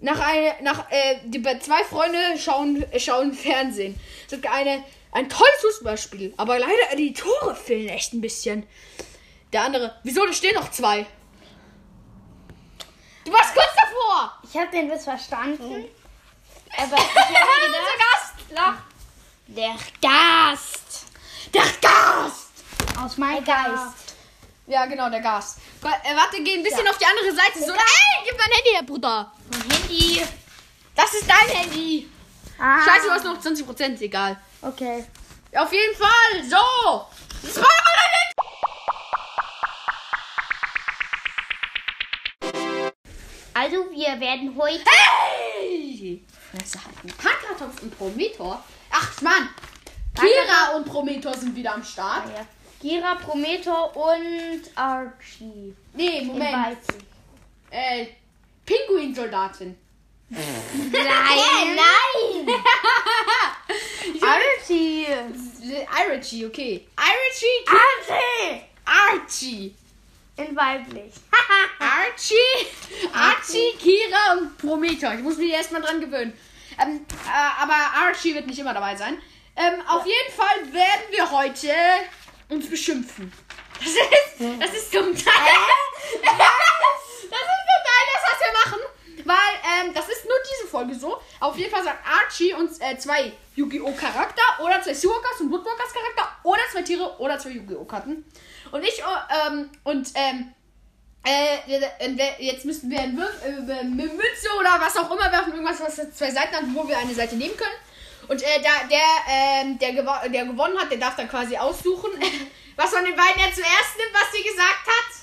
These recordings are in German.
nach eine, nach, äh, die zwei Freunde schauen, schauen Fernsehen. Es gibt eine, ein tolles Fußballspiel, aber leider die Tore fehlen echt ein bisschen. Der andere, wieso, da stehen noch zwei. Du warst kurz davor! Ich habe den Witz verstanden. Aber ich habe gedacht, Gast! Lach. der Gast Der Gast! aus meinem Geist. Ja, genau, der Gast. Go- Äh, warte, geh ein bisschen Ja. auf die andere Seite. So, ey, gib mein Handy her, Bruder. Mein Handy. Das ist dein Handy. Ah, Scheiße, du hast noch 20%, egal. Okay. Auf jeden Fall, so. Das war aber dein Also, wir werden heute. Hey! Fresse halten. Pankratopf und Prometor. Ach, Mann. Kira und Prometor sind wieder am Start. Ah, ja. Gira, Prometor und Archie. Nee, In Moment. Weizen. Äh, Pinguinsoldatin. Nein, nein! Archie! Archie, okay. Archie, Archie! Archie. In weiblich. Archie, Archie, Kira und Prometheus. Ich muss mich erstmal dran gewöhnen. Ähm, äh, aber Archie wird nicht immer dabei sein. Ähm, auf jeden Fall werden wir heute uns beschimpfen. Das ist, das ist zum Teil. das ist zum Teil das, was wir machen. Weil, ähm, das ist nur diese Folge so. Auf jeden Fall sagt Archie uns äh, zwei Yu-Gi-Oh! Charakter oder zwei Seawalkers und Woodwalkers Charakter oder zwei Tiere oder zwei Yu-Gi-Oh! Karten. Und ich, äh, ähm, und, ähm, äh, jetzt müssten wir eine äh, Münze oder was auch immer werfen, irgendwas, was zwei Seiten hat, wo wir eine Seite nehmen können. Und äh, da, der, ähm, der, gewo der gewonnen hat, der darf dann quasi aussuchen, was von den beiden er zuerst nimmt, was sie gesagt hat.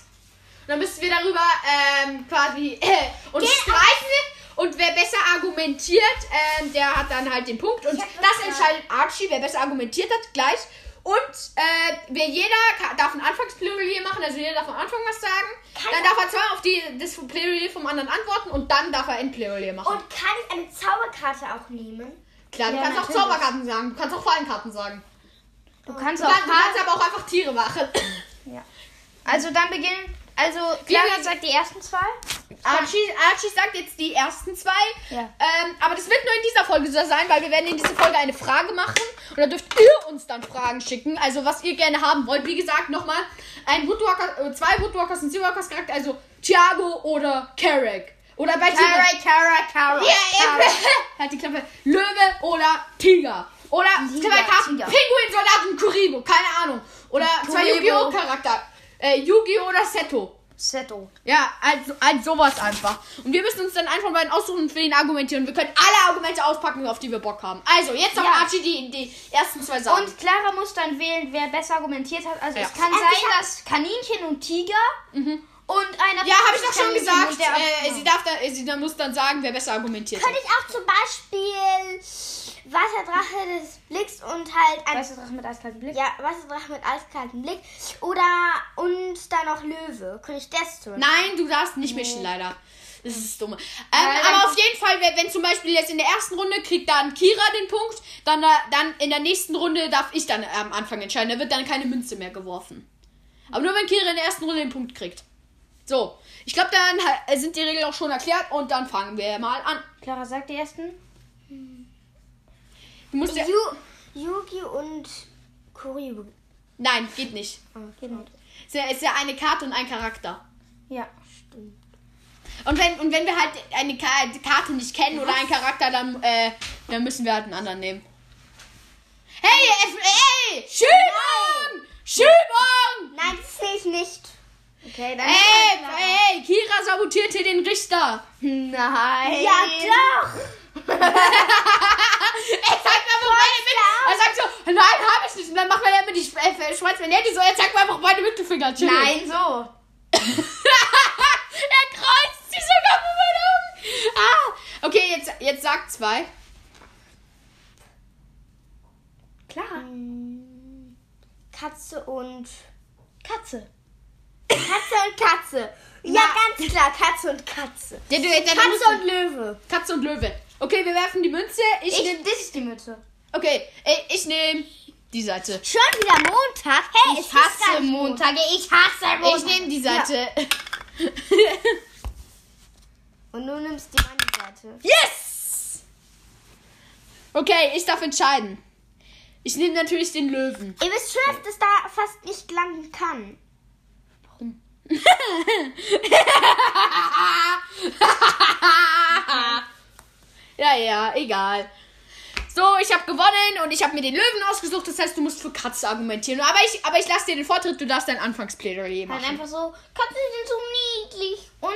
Und dann müssten wir darüber ähm, quasi äh, uns streiten. Und wer besser argumentiert, ähm, der hat dann halt den Punkt. Und das entscheidet Archie, wer besser argumentiert hat, gleich. Und äh, wer jeder ka- darf ein Anfangsplädoyer machen, also jeder darf am Anfang was sagen. Kann dann darf er zwar auf die, das Plädoyer vom anderen antworten und dann darf er Endplädoyer machen. Und kann ich eine Zauberkarte auch nehmen? Klar, du Ja, kannst auch natürlich. Zauberkarten sagen, du kannst auch Fallenkarten sagen. Du kannst Du auch kannst, du kannst aber auch einfach Tiere machen. Also dann beginnen. Also Clara sagt die ersten zwei. Archie, Archie sagt jetzt die ersten zwei. Ja. Ähm, aber das wird nur in dieser Folge so sein, weil wir werden in dieser Folge eine Frage machen. Und da dürft ihr uns dann Fragen schicken. Also was ihr gerne haben wollt. Wie gesagt, nochmal. Ein Woodwalker, äh, zwei Woodwalkers und Seawalkers Charakter. Also Thiago oder Carrick. Oder bei Tieren. Kara, Kara. Ja, eben. halt die Klappe. Löwe oder Tiger. Oder Tiger, zwei Karten. Tiger. Pinguin, Soldaten, Kuribo. Keine Ahnung. Oder zwei. Yu-Gi-Oh! Charakter. Äh, Yu-Gi-Oh! oder Seto. Seto. Ja, also, also sowas einfach. Und wir müssen uns dann von beiden aussuchen und für ihn argumentieren. Wir können alle Argumente auspacken, auf die wir Bock haben. Also, jetzt auf Ja. Archie die, die ersten zwei Sachen. Und Clara muss dann wählen, wer besser argumentiert hat. Also Ja. es kann Ähm, sein, dass Kaninchen und Tiger und einer ja, habe ich doch schon gesagt. der- Äh, sie, darf da, sie muss dann sagen, wer besser argumentiert hat. Könnte ich auch zum Beispiel Wasserdrache des Blicks und halt ein. Weißt du, Drache mit eiskaltem Blick? Ja, Wasserdrache mit eiskaltem Blick. Oder und dann noch Löwe. Könnte ich das tun? Nein, du darfst nicht mischen, leider. Das ist dumm. Ähm, dann- aber auf jeden Fall, wenn, wenn zum Beispiel jetzt in der ersten Runde kriegt dann Kira den Punkt, dann, äh, dann in der nächsten Runde darf ich dann am Anfang entscheiden. Da wird dann keine Münze mehr geworfen. Aber nur wenn Kira in der ersten Runde den Punkt kriegt. So, ich glaube, dann sind die Regeln auch schon erklärt und dann fangen wir mal an. Clara sagt die ersten. Du musst ja, Yu, Yugi und Kuribo. Nein, geht nicht. Geht nicht. Es ist ja, ist ja eine Karte und ein Charakter. Ja. Und wenn, und wenn wir halt eine Ka Karte nicht kennen oder einen Charakter, dann, äh, dann müssen wir halt einen anderen nehmen. Hey, F ey! Schiebung! Schiebung! Nein, das sehe ich nicht. Okay, dann. Ey, ey, Kira sabotiert hier den Richter. Nein. Ja, doch. Er mir einfach meine Mittelfinger. Er sagt so, nein, hab ich nicht. Und dann macht er immer die Sch- äh, Schweiz wenn so, er zeigt mir einfach meine Mittelfinger. Chill. Nein, so. er kreuzt sie sogar vor meinen Augen. Ah. Okay, jetzt, jetzt sag zwei. Clara. Katze und. Katze. Katze und Katze. Ja, ganz klar. Katze und Katze. Der, der, Katze und Löwe. Katze und Löwe. Okay, wir werfen die Münze. Ich, Ich, nehme. das ist die Mütze. Okay, ich nehme die Seite. Schon wieder Montag. Hey, Ich hasse Montage. Ich hasse Ich Montage. nehme die Seite. Und du nimmst die Manni-Seite. Yes! Okay, ich darf entscheiden. Ich nehme natürlich den Löwen. Ihr wisst schon, dass das da fast nicht landen kann. ja, ja, egal. So, ich habe gewonnen und ich habe mir den Löwen ausgesucht. Das heißt, du musst für Katze argumentieren. Aber ich, aber ich lasse dir den Vortritt. Du darfst dein Anfangsplädoyer machen. einfach so, Katzen sind so niedlich und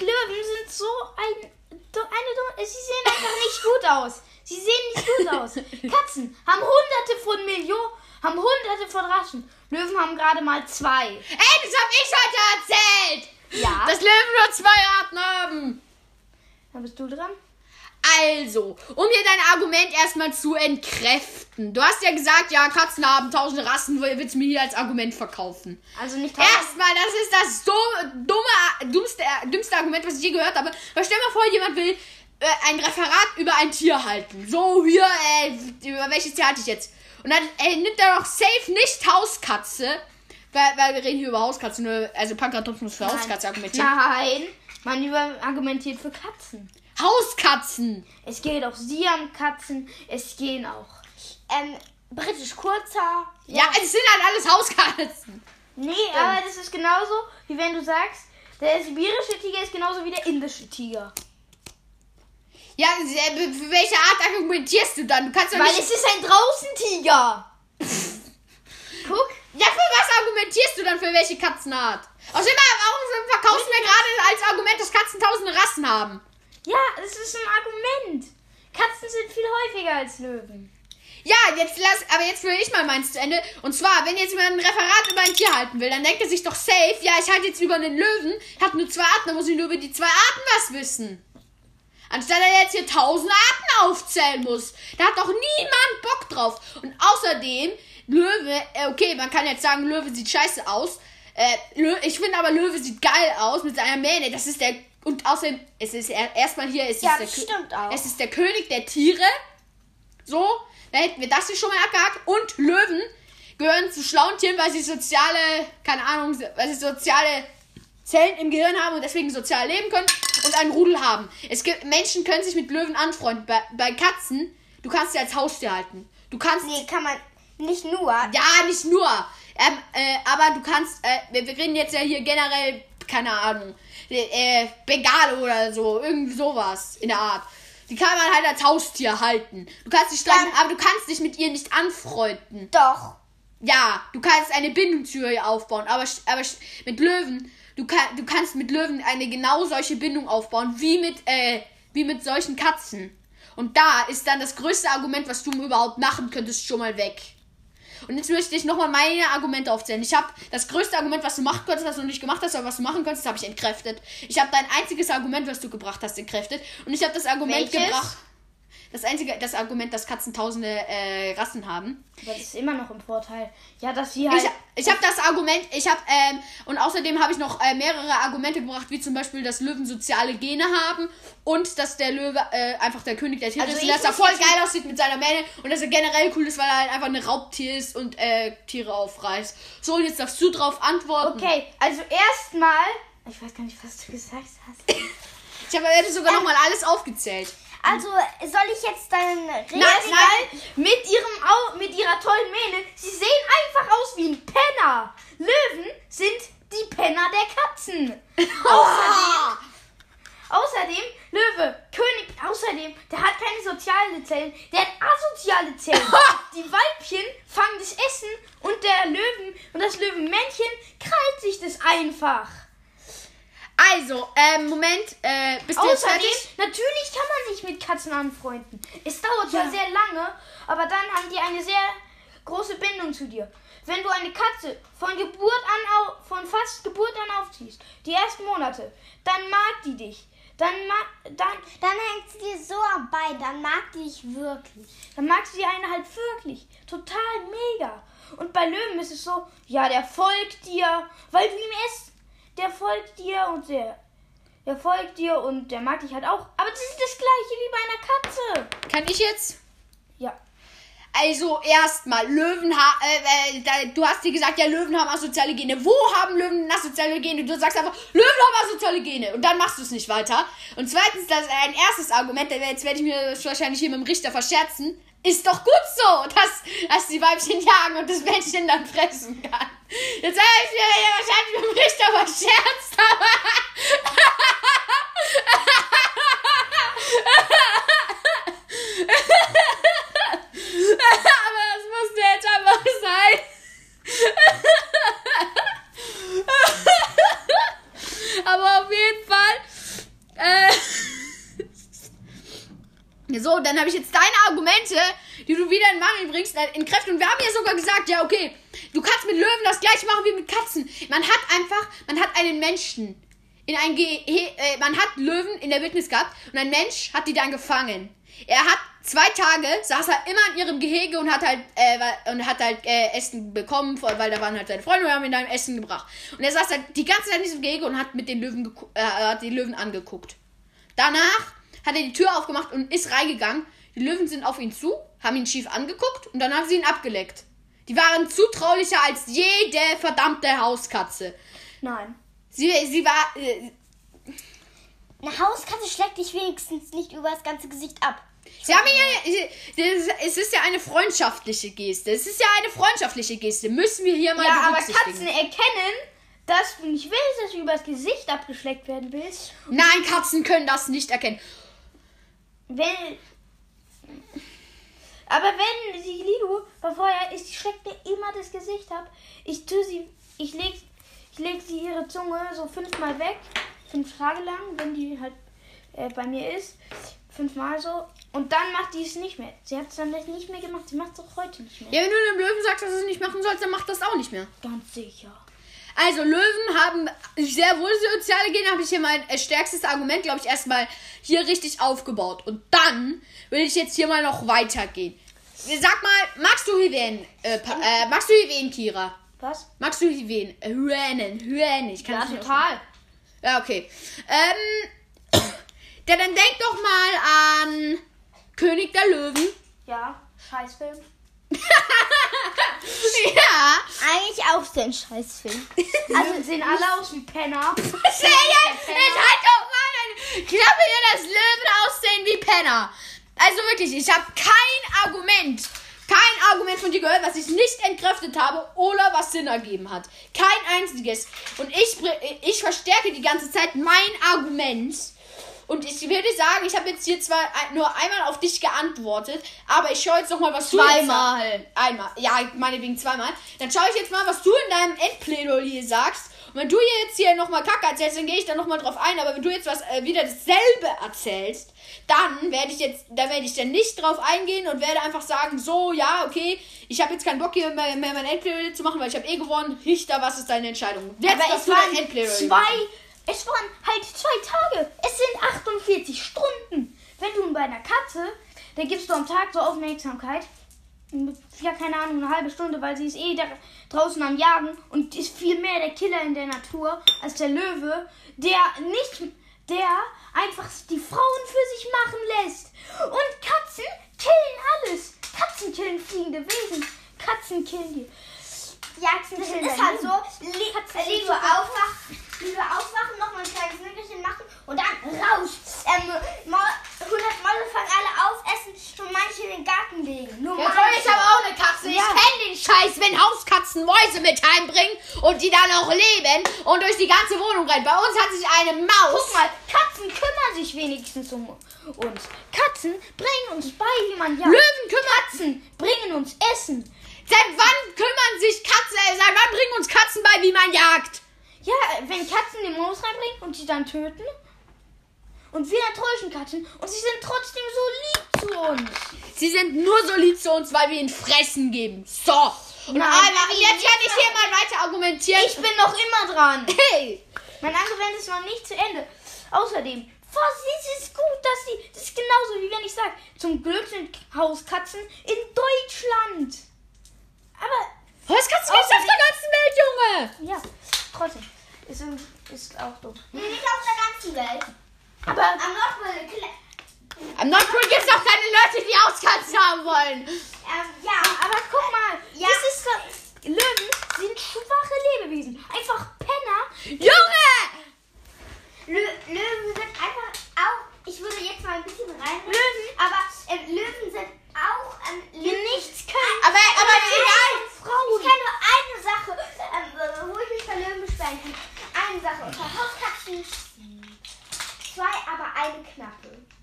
Löwen sind so ein, eine, sie sehen einfach nicht gut aus. Sie sehen nicht gut aus. Katzen haben hunderte von Millionen, haben hunderte von Rassen. Löwen haben gerade mal zwei. Ey, das habe ich heute erzählt! Ja. Dass Löwen nur zwei Arten haben. Dann bist du dran. Also, um hier dein Argument erstmal zu entkräften. Du hast ja gesagt, ja, Katzen haben tausende Rassen, willst du mir hier als Argument verkaufen. Also nicht tausend. Erstmal, das ist das dumme, dumme, dummste, dümmste Argument, was ich je gehört habe. Weil stell mal vor, jemand will äh, ein Referat über ein Tier halten. So, hier, äh, über welches Tier halte ich jetzt? Und dann äh, nimmt er doch safe nicht Hauskatze. Weil, weil wir reden hier über Hauskatze, nur, also Pankratopf muss für Hauskatze argumentieren. Nein, man über argumentiert für Katzen. Hauskatzen! Es geht auch Siam-Katzen, es gehen auch ähm, britisch kurzer. Ja, es sind halt alles Hauskatzen. Nee, aber das ist genauso, wie wenn du sagst, der sibirische Tiger ist genauso wie der indische Tiger. Ja, äh, für welche Art argumentierst du dann? Du kannst doch Weil nicht... es ist ein Draußentiger. Guck. Ja, für was argumentierst du dann für welche Katzenart? Außerdem, warum verkaufst du mir gerade als Argument, dass Katzen tausende Rassen haben? Ja, das ist ein Argument. Katzen sind viel häufiger als Löwen. Ja, jetzt lass, aber jetzt will ich mal meins zu Ende. Und zwar, wenn jetzt jemand ein Referat über ein Tier halten will, dann denkt er sich doch safe, ja, ich halte jetzt über einen Löwen, hat nur zwei Arten, dann muss ich nur über die zwei Arten was wissen. Anstatt er jetzt hier tausend Arten aufzählen muss. Da hat doch niemand Bock drauf. Und außerdem, Löwe, äh, okay, man kann jetzt sagen, Löwe sieht scheiße aus. Äh, ich finde aber Löwe sieht geil aus mit seiner Mähne. Das ist der. Und außerdem, es ist er- erstmal hier, es Ja, ist der. Es ist der König der Tiere. So, da hätten wir das hier schon mal abgehakt. Und Löwen gehören zu schlauen Tieren, weil sie soziale, keine Ahnung, weil sie soziale Zellen im Gehirn haben und deswegen sozial leben können und einen Rudel haben. Es gibt, Menschen können sich mit Löwen anfreunden. Bei, bei Katzen, du kannst sie als Haustier halten. Du kannst, Nee, kann man nicht nur. ja, nicht nur, ähm, äh, aber du kannst, äh, wir, wir reden jetzt ja hier generell, keine Ahnung, äh, Bengale oder so, irgendwie sowas in der Art. Die kann man halt als Haustier halten. Du kannst dich streiten, aber du kannst dich mit ihr nicht anfreunden. Doch. Ja, du kannst eine Bindung zu ihr aufbauen, aber, aber mit Löwen, du, kann, du kannst mit Löwen eine genau solche Bindung aufbauen, wie mit, äh, wie mit solchen Katzen. Und da ist dann das größte Argument, was du überhaupt machen könntest, schon mal weg. Und jetzt möchte ich nochmal meine Argumente aufzählen. Ich habe das größte Argument, was du machen konntest, was du nicht gemacht hast, aber was du machen konntest, habe ich entkräftet. Ich habe dein einziges Argument, was du gebracht hast, entkräftet. Und ich habe das Argument Welches? gebracht. Das einzige, das Argument, dass Katzen tausende äh, Rassen haben. Aber das ist immer noch im Vorteil. Ja, dass sie halt. Ich, ich habe das Argument, ich habe, ähm, und außerdem habe ich noch äh, mehrere Argumente gebracht, wie zum Beispiel, dass Löwen soziale Gene haben und dass der Löwe äh, einfach der König der Tiere Also ist und dass er voll geil aussieht mit seiner Mähne und dass er generell cool ist, weil er halt einfach ein Raubtier ist und äh, Tiere aufreißt. So, und jetzt darfst du drauf antworten. okay, also erstmal. Ich weiß gar nicht, was du gesagt hast. Ich habe sogar noch mal alles aufgezählt. Also, soll ich jetzt dann reden? nein. Mit, ihrem Au mit ihrer tollen Mähne. Sie sehen einfach aus wie ein Penner. Löwen sind die Penner der Katzen. Außerdem, außerdem, Löwe, König, außerdem, der hat keine sozialen Zellen, der hat asoziale Zellen. die Weibchen fangen das Essen und der Löwen und das Löwenmännchen krallt sich das einfach. Also, ähm, Moment, äh, bist du jetzt fertig? natürlich kann man sich mit Katzen anfreunden. Es dauert zwar Ja. sehr lange, aber dann haben die eine sehr große Bindung zu dir. Wenn du eine Katze von Geburt an au von fast Geburt an aufziehst, die ersten Monate, dann mag die dich. Dann mag dann Dann hängt sie dir so am Bein, dann mag die dich wirklich. dann mag sie einen halt wirklich total mega. Und bei Löwen ist es so, ja, der folgt dir, weil du ihm isst. Der folgt dir und der der folgt dir und der mag dich halt auch. Aber das ist das gleiche wie bei einer Katze. Kann ich jetzt? Ja. Also erstmal, Löwen haben, äh, äh, du hast dir gesagt, ja, Löwen haben asoziale Gene. Wo haben Löwen asoziale Gene? Du sagst einfach, Löwen haben asoziale Gene. Und dann machst du es nicht weiter. Und zweitens, das ein erstes Argument, jetzt werde ich mir das wahrscheinlich hier mit dem Richter verscherzen. Ist doch gut so, dass, dass die Weibchen jagen und das Männchen dann fressen kann. Jetzt habe ich mir wahrscheinlich mit dem Richter verscherzt, aber. aber das musste jetzt einfach sein. aber auf jeden Fall. Äh, so, dann habe ich jetzt deine Argumente, die du wieder in Mangel bringst, äh, in Kräfte. Und wir haben ja sogar gesagt, ja, okay, du kannst mit Löwen das gleiche machen wie mit Katzen. Man hat einfach, man hat einen Menschen in ein Ge äh, man hat Löwen in der Wildnis gehabt und ein Mensch hat die dann gefangen. Er hat zwei Tage saß er immer in ihrem Gehege und hat halt äh, und hat halt äh, Essen bekommen, weil da waren halt seine Freunde und haben ihm dann Essen gebracht. Und er saß halt die ganze Zeit in diesem Gehege und hat mit den Löwen äh, hat die Löwen angeguckt. Danach hat er die Tür aufgemacht und ist reingegangen. Die Löwen sind auf ihn zu, haben ihn schief angeguckt und dann haben sie ihn abgeleckt. Die waren zutraulicher als jede verdammte Hauskatze. Nein. Sie, sie war. Äh, Eine Hauskatze schlägt dich wenigstens nicht über das ganze Gesicht ab. Sie haben ja, es ist ja eine freundschaftliche Geste. Es ist ja eine freundschaftliche Geste. Müssen wir hier mal Ja, aber. Katzen erkennen, dass du nicht willst, dass du übers Gesicht abgeschleckt werden willst. Nein, Katzen können das nicht erkennen. Wenn. Aber wenn sie Lilu vorher ist, die schleckt mir immer das Gesicht ab. Ich tue sie, ich leg, ich leg sie ihre Zunge so fünfmal weg, fünf Tage lang, wenn die halt äh, bei mir ist, fünfmal so. Und dann macht die es nicht mehr. Sie hat es dann nicht mehr gemacht. Sie macht es auch heute nicht mehr. Ja, wenn du dem Löwen sagst, dass du es nicht machen sollst, dann macht das auch nicht mehr. Ganz sicher. Also Löwen haben sehr wohl soziale Gene, habe ich hier mein äh, stärkstes Argument, glaube ich, erstmal hier richtig aufgebaut. Und dann will ich jetzt hier mal noch weitergehen. Sag mal, magst du Hyänen? Äh, äh, magst du Hyänen, Kira? Was? Magst du Hyänen? Äh, Hyänen, Hyänen. Ich kann Ja, total. Ja, okay. Ähm, ja, dann denk doch mal an König der Löwen. Ja, Scheißfilm. Ja. Eigentlich auch so ein Scheißfilm. Also sehen alle aus wie Penner. Jetzt halt doch mal deine Klappe hier, dass Löwen aussehen wie Penner. Also wirklich, ich habe kein Argument, kein Argument von dir gehört, was ich nicht entkräftet habe oder was Sinn ergeben hat. Kein einziges. Und ich, br- ich verstärke die ganze Zeit mein Argument. Und ich würde sagen, ich habe jetzt hier zwar ein- nur einmal auf dich geantwortet, aber ich schaue jetzt noch mal, was du Zweimal. jetzt sag- Einmal. Ja, meinetwegen zweimal. Dann schaue ich jetzt mal, was du in deinem Endplädoyer sagst. Und wenn du jetzt hier nochmal Kacke erzählst, dann gehe ich da nochmal drauf ein. Aber wenn du jetzt was äh, wieder dasselbe erzählst, dann werde ich jetzt, da werde ich dann nicht drauf eingehen und werde einfach sagen, so, ja, okay, ich habe jetzt keinen Bock hier mehr, mehr mein Endplädoyer zu machen, weil ich habe eh gewonnen. Richter, was ist deine Entscheidung? Jetzt Aber du dein waren Endplädoyer zwei. Es waren halt zwei Tage. Es sind 48 Stunden. Wenn du bei einer Katze, da gibst du am Tag so Aufmerksamkeit. Ja, keine Ahnung, eine halbe Stunde, weil sie ist eh draußen am Jagen und ist viel mehr der Killer in der Natur als der Löwe, der nicht, der einfach die Frauen für sich machen lässt. Und Katzen killen alles. Katzen killen fliegende Wesen. Katzen killen die. Jagsen, das ist halt so, li lieber aufwachen, lieber aufwachen, noch mal ein kleines Nickerchen machen und dann raus. Ähm, mal, 100 Mäuse fangen alle auf, essen und manche in den Garten legen. Nur Ja, toll, ich habe auch eine Katze. Ich Ja. kenne den Scheiß, wenn Hauskatzen Mäuse mit heimbringen und die dann auch leben und durch die ganze Wohnung rennen. Bei uns hat sich eine Maus. Guck mal, Katzen kümmern sich wenigstens um uns. Katzen bringen uns bei, wie man jagt. Löwen kümmern. Katzen bringen uns Essen. Seit wann kümmern sich Katzen? Äh, seit wann bringen uns Katzen bei, wie man jagt? Ja, wenn Katzen die Maus reinbringen und sie dann töten. Und wir enttäuschen Katzen und sie sind trotzdem so lieb zu uns. Sie sind nur so lieb zu uns, weil wir ihnen Fressen geben. So. Und Nein, nein, jetzt kann ich hier mal weiter argumentieren. Ich bin noch immer dran. hey. Mein Argument ist noch nicht zu Ende. Außerdem, was ist es gut, dass sie. Das ist genauso wie wenn ich sage, zum Glück sind Hauskatzen in Deutschland. Aber Hauskatzen gibt's auf der ganzen Welt, Junge. ja, trotzdem. Ist, ist auch dumm. Nee, nicht auf der ganzen Welt. Aber Am Nordpol, Am Nordpol gibt's auch keine Leute, die Hauskatzen haben wollen. Ähm, ja. Aber guck mal, Ja. das ist doch, Löwen sind schwache Lebewesen. Einfach Penner. Junge! Lö Löwen sind einfach auch. Ich würde jetzt mal ein bisschen reinreden. Löwen? Aber ähm, Löwen sind auch. Ähm, Löwen nichts können. Aber, aber egal! Ich kenne nur eine Sache, ähm, wo ich mich bei Löwen beschweren kann. Eine Sache. Unter Hauskatzen zwei, aber eine knappe.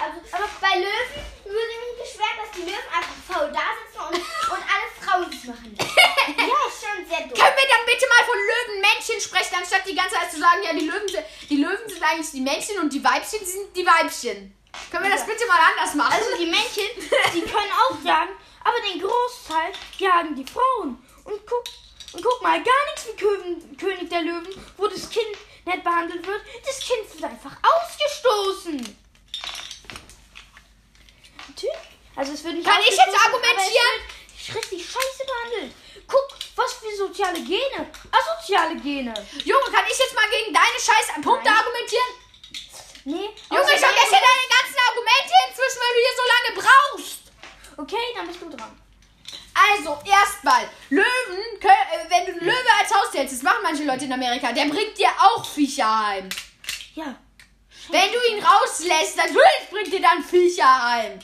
Also, aber bei Löwen würde mich beschweren, dass die Löwen einfach faul da sitzen und, und alle Frauen es machen. ja, ist schon sehr doof. Können wir dann bitte mal von Löwenmännchen sprechen, anstatt die ganze Zeit zu sagen, ja, die Löwen, sind, die Löwen sind eigentlich die Männchen und die Weibchen sind die Weibchen. Können wir das bitte mal anders machen? Also die Männchen, die können auch jagen, aber den Großteil jagen die Frauen. Und guck, und guck mal, gar nichts wie Köven, König der Löwen, wo das Kind nett behandelt wird. Das Kind wird einfach ausgestoßen. Natürlich. Also es wird nicht Kann ich jetzt argumentieren? Wird richtig scheiße behandelt. Guck, was für soziale Gene. Asoziale Gene. Junge, kann ich jetzt mal gegen deine scheiß Punkte Nein. argumentieren? Nee. Junge, ich vergesse deine ganzen Argumente inzwischen, weil du hier so lange brauchst. Okay, dann bist du dran. Also, erstmal, Löwen, kö- äh, wenn du einen Löwe als Haustier hältst, das machen manche Leute in Amerika, der bringt dir auch Viecher heim. Ja. Wenn du ihn rauslässt, natürlich bringt dir dann Viecher heim.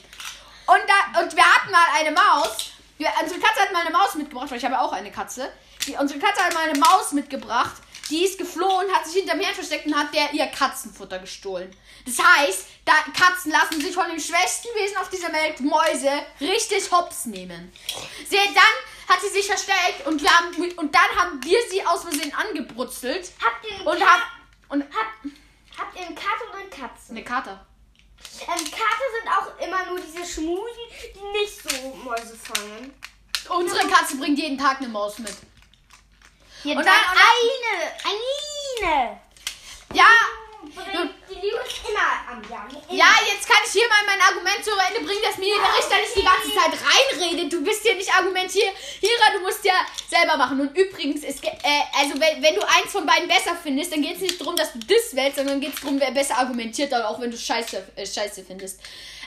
Und, da, und wir hatten mal eine Maus. Wir, unsere Katze hat mal eine Maus mitgebracht, weil ich habe auch eine Katze. Die, unsere Katze hat mal eine Maus mitgebracht. Die ist geflohen, hat sich hinterm Herd versteckt und hat der ihr Katzenfutter gestohlen. Das heißt, da, Katzen lassen sich von dem schwächsten Wesen auf dieser Welt, Mäuse, richtig hops nehmen. Sie, dann hat sie sich versteckt und, wir haben, und dann haben wir sie aus Versehen angebrutzelt. Habt ihr einen Und Ka- hab, und Habt, habt ihr einen Kater oder eine Katze? eine Kater. Ähm, Kater sind auch immer nur diese Schmusen, die nicht so Mäuse fangen. Unsere Katze bringt jeden Tag eine Maus mit. Jeden Und Tag dann- eine. Eine. Ja, Die Liebe ist immer am Jagen. Ja, jetzt kann ich hier mal mein Argument zu Ende bringen, dass mir der Richter nicht die ganze Zeit reinredet. Du bist hier nicht Argumentierer, du musst ja selber machen. Und übrigens, ge- äh, also wenn, wenn du eins von beiden besser findest, dann geht es nicht darum, dass du das wählst, sondern geht es darum, wer besser argumentiert, auch wenn du scheiße, äh, scheiße findest.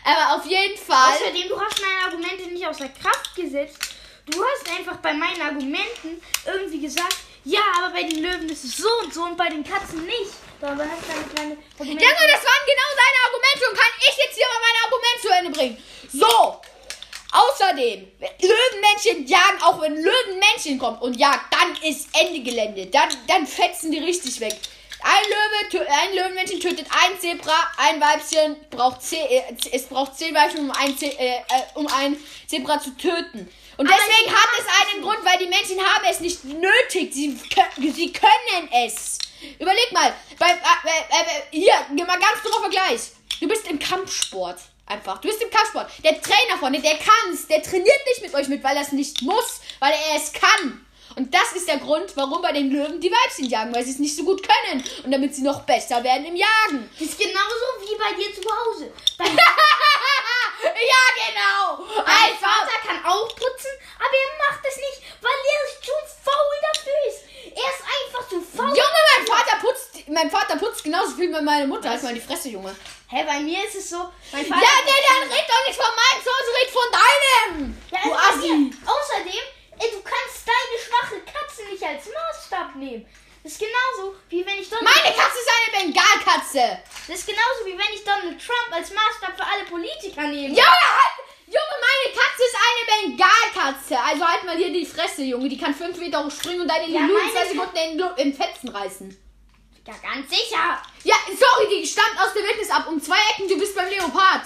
Aber auf jeden Fall. Außerdem, du hast meine Argumente nicht außer Kraft gesetzt. Du hast einfach bei meinen Argumenten irgendwie gesagt, ja, aber bei den Löwen ist es so und so und bei den Katzen nicht. Dabei hast du Argumente. Junge, das waren genau seine Argumente und kann ich jetzt hier mal mein Argument zu Ende bringen. So. Außerdem, Löwenmännchen jagen, auch wenn Löwenmännchen kommt und jagt, dann ist Ende Gelände. Dann, dann fetzen die richtig weg. Ein Löwe, ein Löwenmännchen tötet ein Zebra, ein Weibchen braucht zehn, äh, es braucht zehn Weibchen, um ein, Ze äh, äh, um ein Zebra zu töten. Und Aber deswegen hat es einen Grund, weil die Männchen haben es nicht nötig. Sie, sie können es. Überleg mal, bei, äh, äh, äh, hier, geh mal ganz doofer Vergleich. Du bist im Kampfsport. Einfach. Du bist im Kampfsport. Der Trainer vorne, der kann's. Der trainiert nicht mit euch mit, weil er es nicht muss, weil er es kann. Und das ist der Grund, warum bei den Löwen die Weibchen jagen, weil sie es nicht so gut können. Und damit sie noch besser werden im Jagen. Das ist genauso wie bei dir zu Hause. Ja, genau. dein Einfach. Vater kann auch putzen, aber er macht es nicht, weil er zu faul dafür ist. Er ist einfach zu faul. Junge, mein Vater putzt, mein Vater putzt genauso viel wie meine Mutter. Halt mal die Fresse, Junge. Hä, bei mir ist es so, mein Ja, Vater... nee, dann red doch nicht von meinem Zuhause, red von deinem. Ja, du also Assi. Außerdem, ey, du kannst deine schwache Katze nicht als Maßstab nehmen. Das ist genauso, wie wenn ich Donald Meine Katze ist eine Bengalkatze. Das ist genauso, wie wenn ich Donald Trump als Maßstab für alle Politiker nehme. Junge, halt, Junge, meine Katze ist eine Bengalkatze. Also halt mal hier die Fresse, Junge. Die kann fünf Meter hoch springen und deine Ja, Lulu in zwei Sekunden in, Fetzen reißen. Ja, ganz sicher. Ja, sorry, die stammt aus der Wildnis ab. Um zwei Ecken, du bist beim Leopard.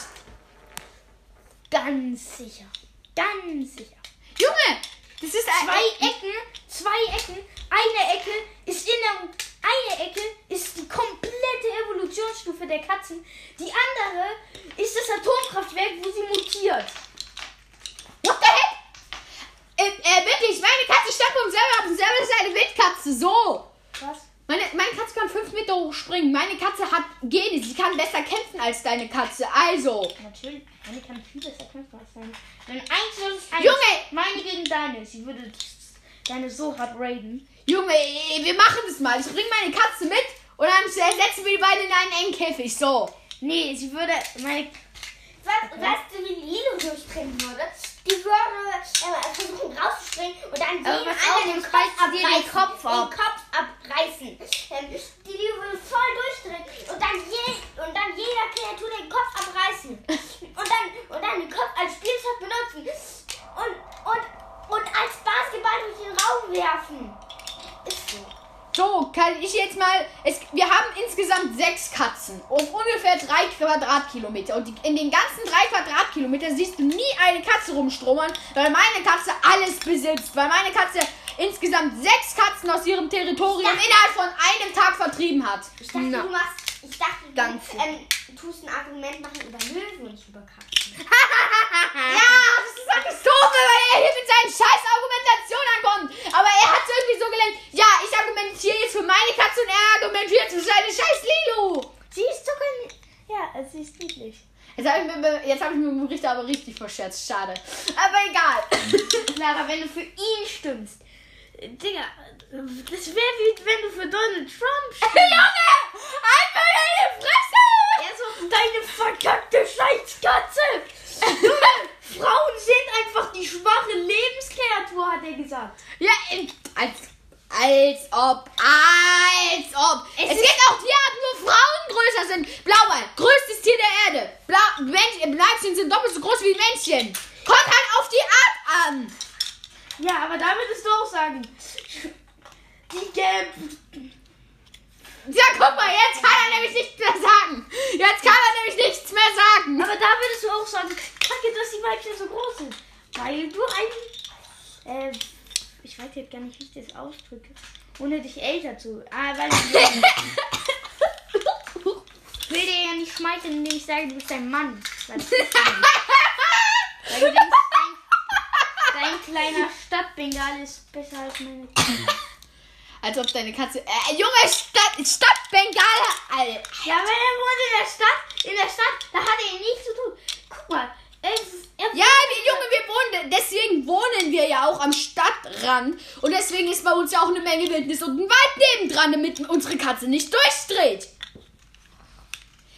Ganz sicher. Ganz sicher. Junge, das ist ein... Zwei Ecken, zwei Ecken, eine Ecke ist in der. Eine Ecke ist die komplette Evolutionsstufe der Katzen. Die andere ist das Atomkraftwerk, wo sie mutiert. What the heck? Äh, äh, wirklich, meine Katze stammt vom selber ab und selber ist eine Wildkatze. So. Was? Meine, meine Katze kann fünf Meter hoch springen. Meine Katze hat Gene. Sie kann besser kämpfen als deine Katze. Also. Natürlich, meine kann viel besser kämpfen als deine. Wenn eins eins. Junge! Meine gegen deine. Sie würde deine so hart raiden. Junge, wir machen das mal. Ich bringe meine Katze mit und dann setzen wir die beiden in einen engen Käfig. So. Nee, sie würde. Meine. weißt, weißt du, die Lilo durchspringen würde? Die würde äh, versuchen rauszuspringen und dann jeden anderen den Kopf dir den abreißen. Kopf ab. Den Kopf abreißen. Ähm, die Lilo würde voll durchdrehen und dann, je, und dann jeder Kreatur den Kopf abreißen. Und dann, und dann den Kopf als Spielzeug benutzen. Und, und, und als Basketball durch den Raum werfen. Ist so. So, kann ich jetzt mal. Es, wir haben insgesamt sechs Katzen auf ungefähr drei Quadratkilometer. Und in den ganzen drei Quadratkilometer siehst du nie eine Katze rumstromern, weil meine Katze alles besitzt. Weil meine Katze insgesamt sechs Katzen aus ihrem Territorium innerhalb von einem Tag vertrieben hat. Ich dachte, Na. du machst. Ich dachte, du Danke. ähm, tust ein Argument machen über Löwen und nicht über Katzen. Ja, das ist alles doof, weil er hier mit seinen scheiß Argumentationen ankommt. Aber er hat irgendwie so gelernt, ja, ich argumentiere jetzt für meine Katze und er argumentiert für seine scheiß Lilo. Sie ist sogar. Ja, sie ist niedlich. Jetzt habe ich, mir- jetzt Richter aber richtig verschätzt. Schade. Aber egal. Clara, wenn du für ihn stimmst. Digga, das wäre wie wenn du für Donald Trump stimmst. Junge! Einfach deine Fresse! Er so, deine verkackte Scheißkatze! Junge, Frauen sind einfach die schwache Lebenskreatur, hat er gesagt. Ja, als, als ob, als ob. Es, Es gibt auch Tierarten, wo Frauen größer sind. Blauwal, größtes Tier der Erde. Blau, Männchen, Weibchen sind doppelt so groß wie Männchen. Kommt halt auf die Art an. Ja, aber da würdest du auch sagen. Die gelb. Ja, guck mal, jetzt kann er nämlich nichts mehr sagen. Jetzt kann er nämlich nichts mehr sagen. Aber da würdest du auch sagen, kacke, dass die Weibchen so groß sind. Weil du ein. Äh, ich weiß jetzt gar nicht, wie ich das ausdrücke. Ohne dich älter zu. Ah, weil ich. Will dir ja nicht schmeicheln, indem ich sage, du bist ein Mann. Weil, du. Weil denkst, dein, dein kleiner Stadtbengal ist besser als meine Katze. Als ob deine Katze. Äh, Junge, Stadt, Stadt Bengala. Alter. Ja, wenn er wohnt in der Stadt, in der Stadt, da hat er nichts zu tun. Guck mal, Ja, die Junge, wir wohnen, deswegen wohnen wir ja auch am Stadtrand. Und deswegen ist bei uns ja auch eine Menge Wildnis und ein Wald nebendran, damit unsere Katze nicht durchdreht.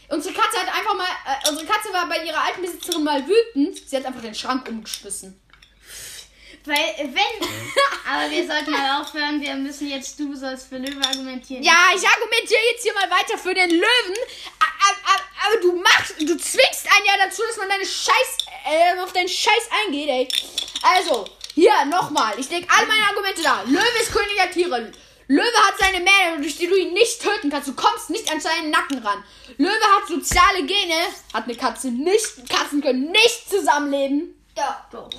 Unsere Katze hat einfach mal, äh, unsere Katze war bei ihrer alten Besitzerin mal wütend. Sie hat einfach den Schrank umgeschmissen. Weil, wenn. Aber wir sollten mal aufhören. Wir müssen jetzt, du sollst für Löwe argumentieren. Ja, ich argumentiere jetzt hier mal weiter für den Löwen. Aber du machst, du zwingst einen ja dazu, dass man deine Scheiß, äh, auf deinen Scheiß eingeht, ey. Also, hier, nochmal. Ich lege alle meine Argumente da. Löwe ist König der Tiere. Löwe hat seine Mähne, durch die du ihn nicht töten kannst. Du kommst nicht an seinen Nacken ran. Löwe hat soziale Gene. Hat eine Katze nicht. Katzen können nicht zusammenleben. Doch. Doch.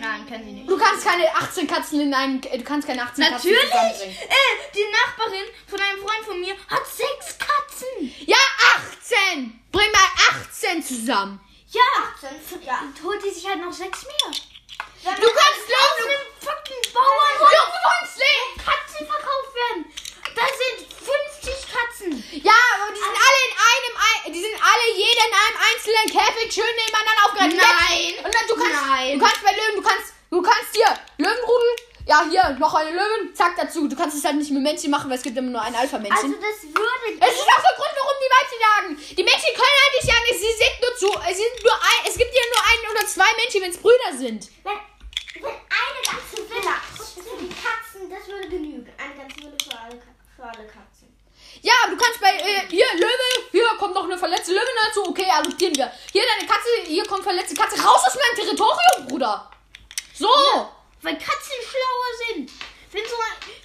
Nein, kann sie nicht. Du kannst keine 18 Katzen in einen, du kannst keine 18 Katzen Natürlich! Äh, die Nachbarin von einem Freund von mir hat sechs Katzen. Ja, 18! Bring mal 18 zusammen. Ja. 18, ja. Und holt die sich halt noch sechs mehr. Du kannst Löwen. einem fucking Bauernhof Du wohnst nicht. Katzen verkauft werden. Da sind 50 Katzen. Ja, aber die sind alle in einem, Ei- die sind alle jeder in einem einzelnen Käfig schön nebeneinander aufgereiht. Nein. Und dann du kannst, Nein. du kannst bei Löwen, du kannst, du kannst hier Löwenrudel. Ja, hier noch eine Löwin. Zack dazu. Du kannst es halt nicht mit Männchen machen, weil es gibt immer nur ein Also Alpha-Männchen. das würde es ist auch der Grund, warum die Weibchen jagen. Die Männchen können halt nicht jagen. Sie sind nur zu, es sind nur ein, es gibt ja nur ein oder zwei Männchen, wenn es Brüder sind. Wenn, wenn eine ganze Villa die Katzen, das würde genügen. Eine ganze Villa für alle, Ka- für alle Katzen. Ja, du kannst bei, äh, hier, Löwe, hier kommt noch eine verletzte Löwin dazu. Okay, adoptieren wir. Hier, deine Katze, hier kommt verletzte Katze. Raus aus meinem Territorium, Bruder. So. Weil Katzen schlauer sind. Wenn so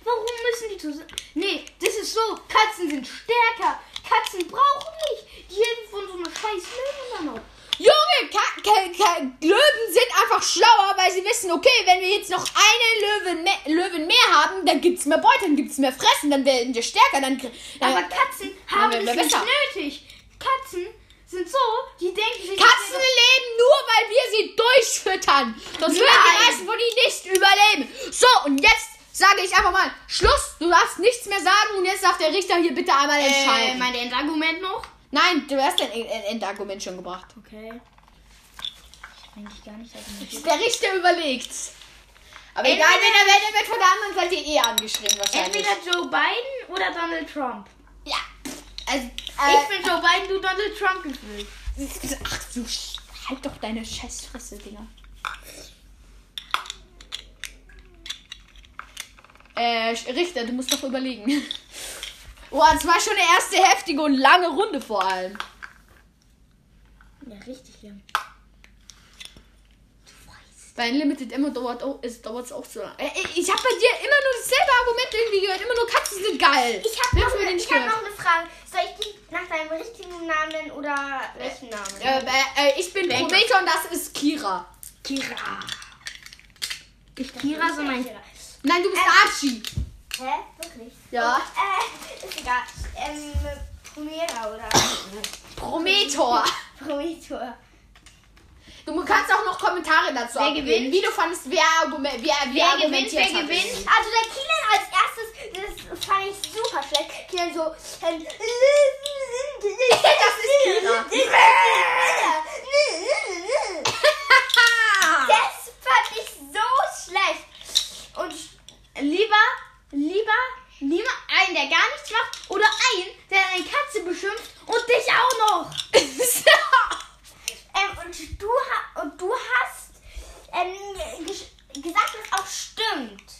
warum müssen die zusammen? Nee, das ist so. Katzen sind stärker. Katzen brauchen nicht die Hilfe von so einer scheiß Löwen dann noch. Junge, Ka Ka Ka Löwen sind einfach schlauer, weil sie wissen, okay, wenn wir jetzt noch eine Löwen mehr, Löwen mehr haben, dann gibt's mehr Beute, dann gibt's mehr Fressen, dann werden wir stärker, dann... dann Aber Katzen haben wir nicht nötig. Katzen sind so, die denken sich. Katzen leben nur, weil wir sie durchfüttern. Sonst würden die Nein. meisten von ihnen nicht überleben. So, und jetzt sage ich einfach mal, Schluss, du darfst nichts mehr sagen und jetzt darf der Richter hier bitte einmal äh, entscheiden. mein Endargument noch? Nein, du hast dein End- Endargument schon gebracht. Okay. Eigentlich gar nicht argumentiert. Der Richter überlegt. Aber Entweder- egal, wen er wählt, er wird von der anderen Seite eh angeschrien wahrscheinlich. Entweder Joe Biden oder Donald Trump. Ja. Also, Ich äh, bin Joe Biden, du Donald Trump gefühlt. ach du Sch Halt doch deine Scheißfresse, Dinger. Äh, Richter, du musst doch überlegen. Oh, das war schon eine erste heftige und lange Runde vor allem. Ja, richtig lang. Bei Unlimited Emma dauert auch, es dauert auch so lange. Äh, Ich habe bei dir immer nur dasselbe Argument irgendwie gehört. Immer nur Katzen sind geil. Ich habe noch, ne, ich hab noch eine Frage. Soll ich die nach deinem richtigen Namen oder welchen Namen? Äh, äh, äh, ich bin Welcher? Prometheus und das ist Kira. Kira. Ich Kira, so mein. Nein, du bist Ähm. Archie. Hä? Wirklich? Ja. Äh, ist egal. Ähm, Promera oder Prometor. Prometor. Du kannst auch noch Kommentare dazu Wer abgeben, gewinnt? wie du fandest, wer, argument, wer, wer, Wer argumentiert gewinnt, wer hat. gewinnt? Also der Kilian als erstes, das fand ich super schlecht. Kilian so, ähm, Das ist Kira. Das fand ich so schlecht. Und Lieber, lieber, lieber einen, der gar nichts macht oder einen, der eine Katze beschimpft und dich auch noch. Ähm, und du, ha und du hast ähm, ges- gesagt, dass auch stimmt.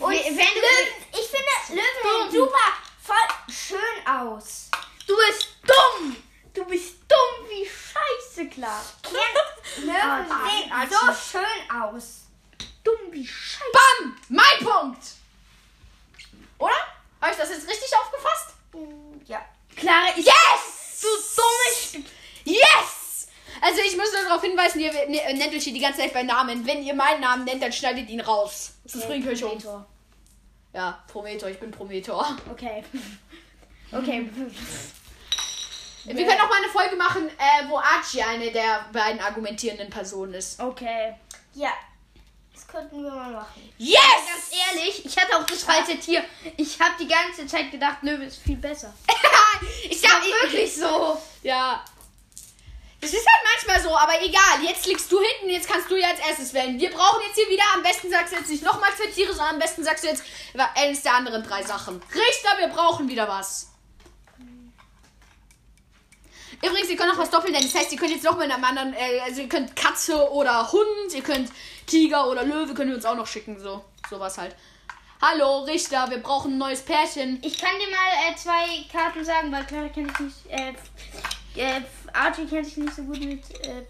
Und Wenn- Löwen, ich finde, Löwen, du war voll schön aus. Du bist dumm. Du bist dumm wie Scheiße, klar. Löwen Ah, sehen so schön aus. Dumm wie Scheiße. Bam! Mein Punkt! Oder? Habe ich das jetzt richtig aufgefasst? Ja. Ich. Yes! Du dummes. Yes! Also ich muss nur darauf hinweisen, ihr ne- nennt euch hier die ganze Zeit bei Namen. Wenn ihr meinen Namen nennt, dann schneidet ihn raus. Das bringt euch um. Prometor. Ja, Prometor, ich bin Prometor. Okay. Okay. Wir können auch mal eine Folge machen, äh, wo Archie eine der beiden argumentierenden Personen ist. Okay. Ja. Das könnten wir mal machen. Yes! Ganz ehrlich, ich hatte auch das falsche Tier. Ich habe die ganze Zeit gedacht, Löwe ist viel besser. ich sag Wirklich so. Ja. Das ist halt manchmal so, aber egal. Jetzt liegst du hinten, jetzt kannst du ja als erstes wählen. Wir brauchen jetzt hier wieder, am besten sagst du jetzt nicht nochmal zwei Tiere, sondern am besten sagst du jetzt eines der anderen drei Sachen. Richter, wir brauchen wieder was. Übrigens, ihr könnt noch was doppeln, denn das heißt, ihr könnt jetzt noch mit einem anderen, äh, also ihr könnt Katze oder Hund, ihr könnt Tiger oder Löwe, könnt ihr uns auch noch schicken, so, sowas halt. Hallo, Richter, wir brauchen ein neues Pärchen. Ich kann dir mal äh, zwei Karten sagen, weil Clara kennt sich nicht. Äh, äh, Archie kennt sich nicht so gut mit. Äh,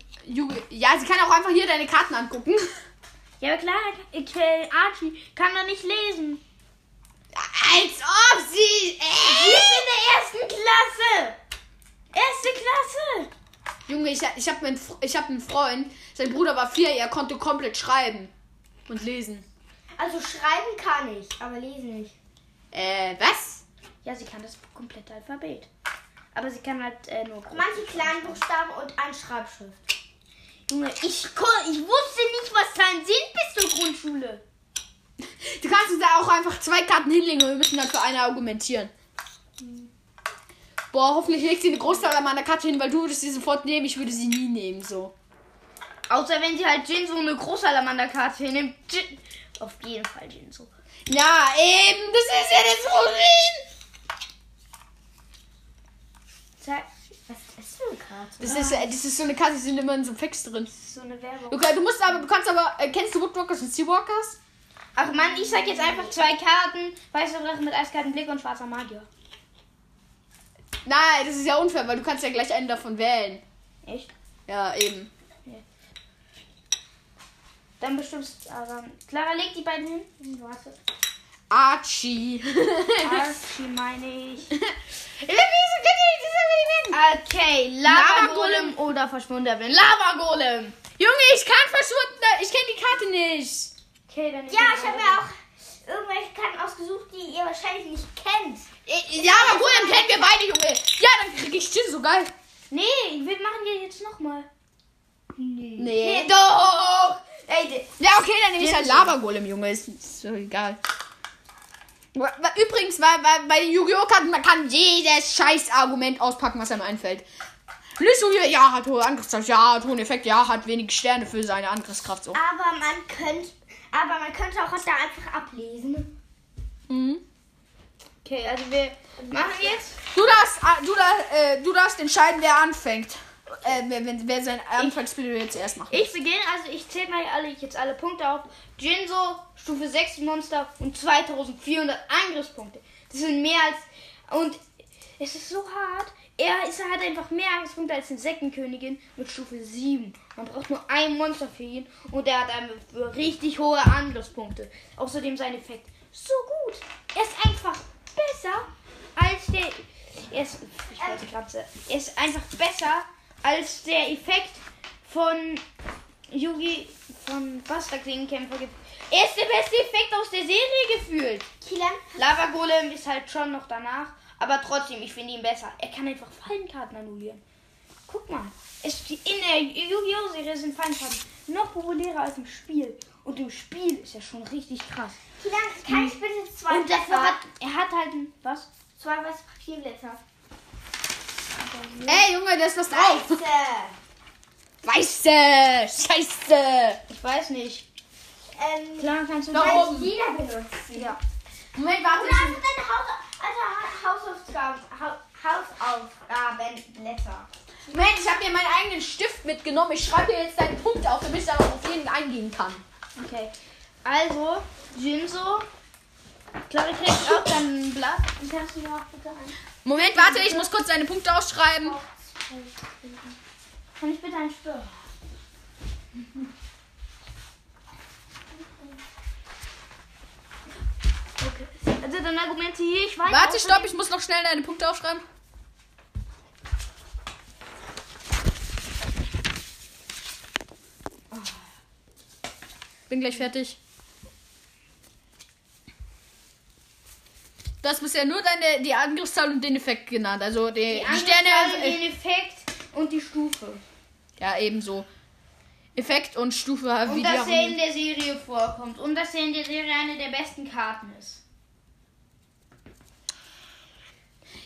Ja, sie kann auch einfach hier deine Karten angucken. ja, Clara, ich, äh, Archie kann doch nicht lesen. Als ob sie. Sie ist in der ersten Klasse. Erste Klasse. Junge, ich, ich habe einen, ich hab einen Freund, sein Bruder war vier, er konnte komplett schreiben und lesen. Also schreiben kann ich, aber lesen nicht. Äh, was? Ja, sie kann das komplette Alphabet. Aber sie kann halt äh, nur. Manche kleinen Buchstaben und ein Schreibschrift. Junge, ich, ich wusste nicht, was Zahlen sind bis zur Grundschule. Du kannst uns da auch einfach zwei Karten hinlegen und wir müssen dann für eine argumentieren. Boah, hoffentlich legt sie eine Großteil an meiner Karte hin, weil du würdest sie sofort nehmen, ich würde sie nie nehmen, so. Außer wenn sie halt Jin so eine Großsalamander-Karte hinnimmt. Jin. Auf jeden Fall Jin so. Ja, eben, das ist ja das Problem. Sag, Was ist das für eine Karte? Das ist, äh, das ist so eine Karte, die sind immer in so Facts drin. so eine Werbung. Du, du musst aber, du kannst aber, äh, kennst du Woodwalkers und Seawalkers? Ach man, ich sag jetzt einfach zwei Karten. Weißer Drache mit eiskaltem Blick und schwarzer Magier. Nein, das ist ja unfair, weil du kannst ja gleich einen davon wählen. Echt? Ja, eben. Dann bestimmst aber. Clara, leg die beiden hin. Warte. Archie. Archie meine ich. Okay, Lava Lava-Golem oder verschwunden. Lava-Golem. Junge, ich kann verschwunden. Ich kenne die Karte nicht. Okay, dann Ja, ich habe mir auch irgendwelche Karten ausgesucht, die ihr wahrscheinlich nicht kennt. Äh, Ja, aber gut, dann kennen wir beide, Junge. Ja, dann krieg ich Schiss, so geil. Nee, wir machen die jetzt nochmal. Nee. Nee. Doch! Ey, Ja, okay, dann nehme ich halt Lava-Golem, Junge. Ist, ist so egal. Übrigens, bei, bei, bei Yu-Gi-Oh! Karten, man kann jedes scheiß Argument auspacken, was einem einfällt. Lösung hier, ja, hat hohe Angriffskraft, ja, hat hohen Effekt, ja, hat wenig Sterne für seine Angriffskraft, so. Aber man könnte, aber man könnte auch da einfach ablesen. Mhm. Okay, also wir machen jetzt. Du darfst, ah, du, darfst, äh, du darfst entscheiden, wer anfängt. Äh, wer, wer, sein Anfangsspiel jetzt erst macht. Ich beginne, also ich zähle mal alle, jetzt alle Punkte auf. Jinso, Stufe 6 Monster und 2400 Angriffspunkte. Das sind mehr als. Und es ist so hart. Er ist hat einfach mehr Angriffspunkte als Insektenkönigin mit Stufe 7. Man braucht nur ein Monster für ihn und er hat eine richtig hohe Angriffspunkte. Außerdem sein Effekt so gut. Er ist einfach besser als der. Er ist, ich wollte gerade Er ist einfach besser als der Effekt von Yugi von Buster Klingenkämpfer gibt. Er ist der beste Effekt aus der Serie gefühlt. Kilian, Lava Golem ist halt schon noch danach, aber trotzdem, ich finde ihn besser. Er kann einfach Fallenkarten annullieren. Guck mal, es, in der Yu-Gi-Oh! Serie sind Fallenkarten noch populärer als im Spiel. Und im Spiel ist er schon richtig krass. Kilian, kann ich bitte zwei Und dafür Blätter? hat er hat halt ein, was? Zwei weiße Papierblätter. Ey, Junge, das ist was drauf. Weiße. Weiße. Scheiße. Ich weiß nicht. Ähm, Klar kannst du Da oben. jeder benutzt sie. Ja. Moment, warte. Oder einfach deine Haus also Hausaufgaben, ha Hausaufgabenblätter. Moment, ich habe mir meinen eigenen Stift mitgenommen. Ich schreibe dir jetzt deinen Punkt auf, damit ich darauf auf jeden eingehen kann. Okay. Also, Jinso. Clary kriegt auch dann ein Blatt. Und kannst du mir auch bitte ein. Moment, warte, ich muss kurz deine Punkte ausschreiben. Kann ich bitte ein Spür? Okay. Also dann argumentiere ich weiter. Warte, stopp, ich muss noch schnell deine Punkte aufschreiben. Bin gleich fertig. Du hast bisher nur deine, die Angriffszahl und den Effekt genannt. Also die, die, Die Sterne. Sterne, Äh, den Effekt und die Stufe. ja, ebenso. Effekt und Stufe Und wie dass er in der Serie vorkommt. Und dass er in der Serie eine der besten Karten ist.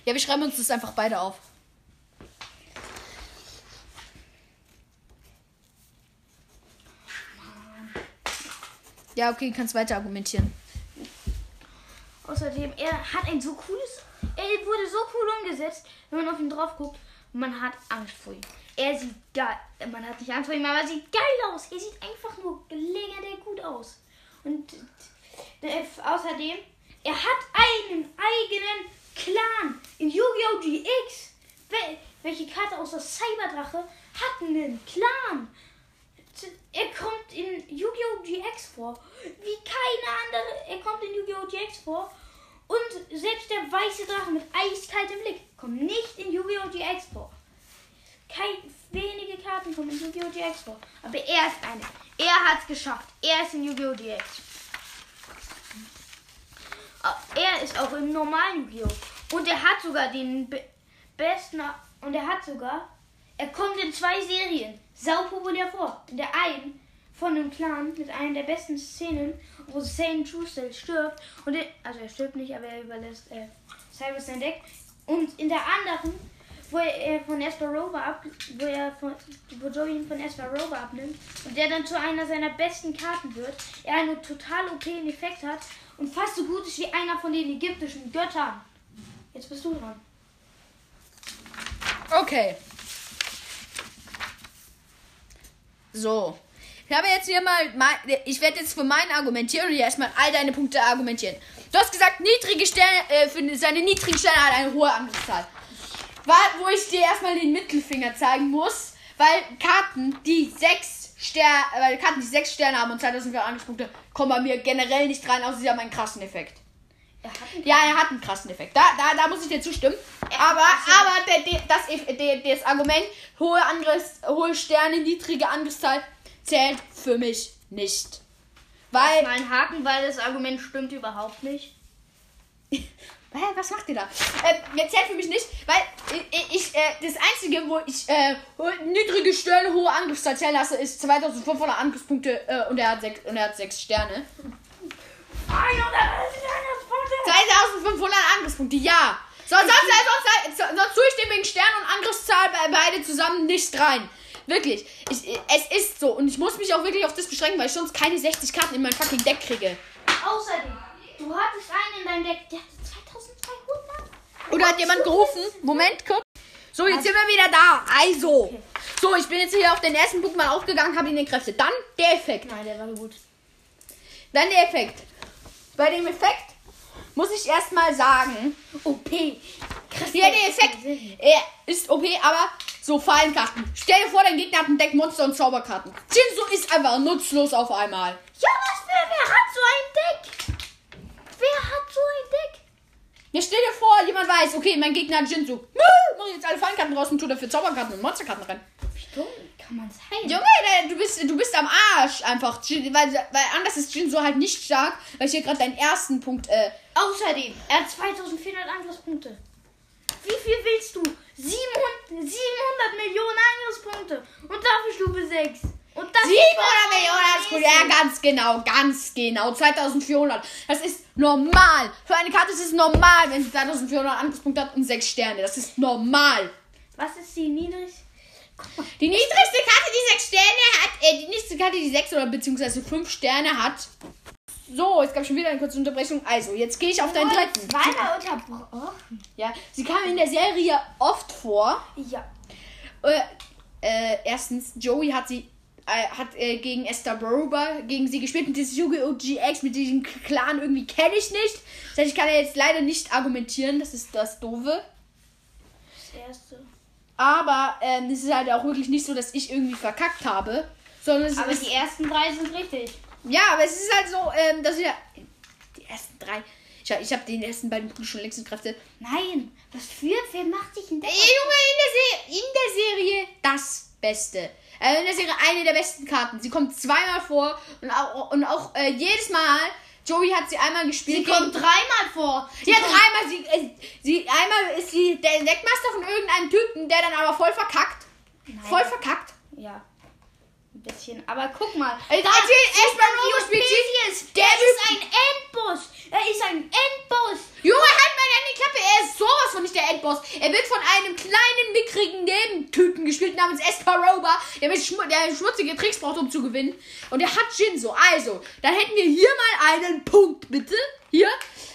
Ja, wir schreiben uns das einfach beide auf. Ja, okay, kannst weiter argumentieren. Außerdem, er hat ein so cooles. Er wurde so cool umgesetzt, wenn man auf ihn drauf guckt. Man hat Angst vor ihm. Er sieht geil. Man hat nicht Angst vor ihm, aber er sieht geil aus. Er sieht einfach nur länger gut aus. Und äh, außerdem, er hat einen eigenen Clan in Yu-Gi-Oh! GX. Wel welche Karte außer Cyberdrache hat einen Clan? Er kommt in Yu-Gi-Oh! GX vor. Wie keine andere. Er kommt in Yu-Gi-Oh! GX vor. Und selbst der weiße Drache mit eiskaltem Blick kommt nicht in Yu-Gi-Oh! GX vor. Kein, wenige Karten kommen in Yu-Gi-Oh! GX vor. Aber er ist eine. Er hat es geschafft. Er ist in Yu-Gi-Oh! GX. Er ist auch im normalen Yu-Gi-Oh! Und er hat sogar den be besten. Und er hat sogar. Er kommt in zwei Serien. Sau populär vor. In der einen von einem Clan mit einer der besten Szenen, wo Sane Truesdale stirbt. Und er, also er stirbt nicht, aber er überlässt äh, Cyrus sein Deck. Und in der anderen, wo er, von Esper Rover ab, wo er von, wo Joey ihn von Esper Rover abnimmt und der dann zu einer seiner besten Karten wird, er einen total okayen Effekt hat und fast so gut ist wie einer von den ägyptischen Göttern. Jetzt bist du dran. Okay. So. Ich habe jetzt hier mal, mein, ich werde jetzt für meinen argumentieren und hier erstmal all deine Punkte argumentieren. Du hast gesagt, niedrige Sterne, äh, für seine niedrigen Sterne hat eine hohe Angriffszahl. War, wo ich dir erstmal den Mittelfinger zeigen muss, weil Karten, die sechs Sterne, weil Karten, die sechs Sterne haben und 2500 Angriffspunkte, kommen bei mir generell nicht rein, außer sie haben einen krassen Effekt. Er Ja, er hat einen krassen Effekt. Da, da, da muss ich dir zustimmen. Aber, aber der, der, das, der, das Argument, hohe Angriffs, hohe Sterne, niedrige Angriffszahl, zählt für mich nicht. Weil. mal einen Haken, weil das Argument stimmt überhaupt nicht. Hä, was macht ihr da? Äh, der zählt für mich nicht, weil ich, ich äh, das einzige, wo ich äh, niedrige Sterne, hohe Angriffszahl zählen lasse, ist 2500 Angriffspunkte äh, und, er hat sechs, und er hat sechs Sterne. 2500 Angriffspunkte, ja. So, sonst, sonst, äh, sonst tue ich dem wegen Stern und Angriffszahl bei beide zusammen nicht rein. Wirklich. Ich, es ist so. Und ich muss mich auch wirklich auf das beschränken, weil ich sonst keine 60 Karten in mein fucking Deck kriege. Außerdem, du hattest einen in deinem Deck, der hatte 2200. Oder hat jemand gerufen? Moment, kurz. So, jetzt sind wir wieder da. Also, So, ich bin jetzt hier auf den ersten Punkt mal aufgegangen, habe ihn den Kräfte. Dann der Effekt. Nein, der war gut. Dann der Effekt. Bei dem Effekt muss ich erstmal sagen, OP. ja, der Effekt er ist OP, aber so Fallenkarten. Stell dir vor, dein Gegner hat ein Deck Monster und Zauberkarten. Jinso ist einfach nutzlos auf einmal. Ja, was für, wer hat so ein Deck? Wer hat so ein Deck? Ja, stell dir vor, jemand weiß, okay, mein Gegner hat. Nö, Mach jetzt alle Fallenkarten raus und tu dafür Zauberkarten und Monsterkarten rein. Wie dumm kann man sein? Junge, du bist, du bist am Arsch einfach. Weil, weil anders ist Jinso halt nicht stark, weil ich hier gerade deinen ersten Punkt, äh, Außerdem, er hat 2400 Angriffspunkte. Wie viel willst du? 700, 700 Millionen Angriffspunkte. Und dafür Stufe 6. Und das 700 Millionen Angriffspunkte. Ja, ganz genau, ganz genau. 2400. Das ist normal. Für eine Karte ist es normal, wenn sie 2400 Angriffspunkte hat und 6 Sterne. Das ist normal. Was ist die niedrig? Die niedrigste Karte, die 6 Sterne hat, äh, die niedrigste Karte, die 6 oder beziehungsweise 5 Sterne hat. So, jetzt gab schon wieder eine kurze Unterbrechung. Also, jetzt gehe ich auf deinen dritten. Zweimal unterbrochen. Ja, sie kam in der Serie oft vor. Ja. Äh, äh, erstens, Joey hat sie äh, hat äh, gegen Esther Brober gegen sie gespielt mit diesem Yu-Gi-Oh! GX, mit diesem Clan irgendwie kenne ich nicht. Das heißt, ich kann ja jetzt leider nicht argumentieren, das ist das Doofe. Das erste. Aber ähm, es ist halt auch wirklich nicht so, dass ich irgendwie verkackt habe. Sondern es Aber ist, die ersten drei sind richtig. Ja, aber es ist halt so, ähm, dass wir die ersten drei. Ich, hab- ich habe den ersten beiden Punkte schon längst in Kräfte. Nein, was für? Wer macht dich ein Ey, Deck? Junge, in der, Se in der Serie das Beste. Äh, in der Serie eine der besten Karten. Sie kommt zweimal vor und auch, und auch äh, jedes Mal. Joey hat sie einmal gespielt. Sie kommt dreimal vor. ja, dreimal. Sie, äh, sie, einmal ist sie der Deckmaster von irgendeinem Typen, der dann aber voll verkackt. Voll verkackt. Ja. Ein bisschen. Aber guck mal. Ey, Da erzähl sieht erst mal, man wo spielt. Der ist ein Endboss. Er ist ein Endboss. Junge, halt mal an die Klappe. Er ist sowas von nicht der Endboss. Er wird von einem kleinen, mickrigen Nebentypen gespielt namens Esparoba, der, mit Schmu der schmutzige Tricks braucht, um zu gewinnen. Und er hat Jinso. Also, dann hätten wir hier mal einen Punkt, bitte. Hier.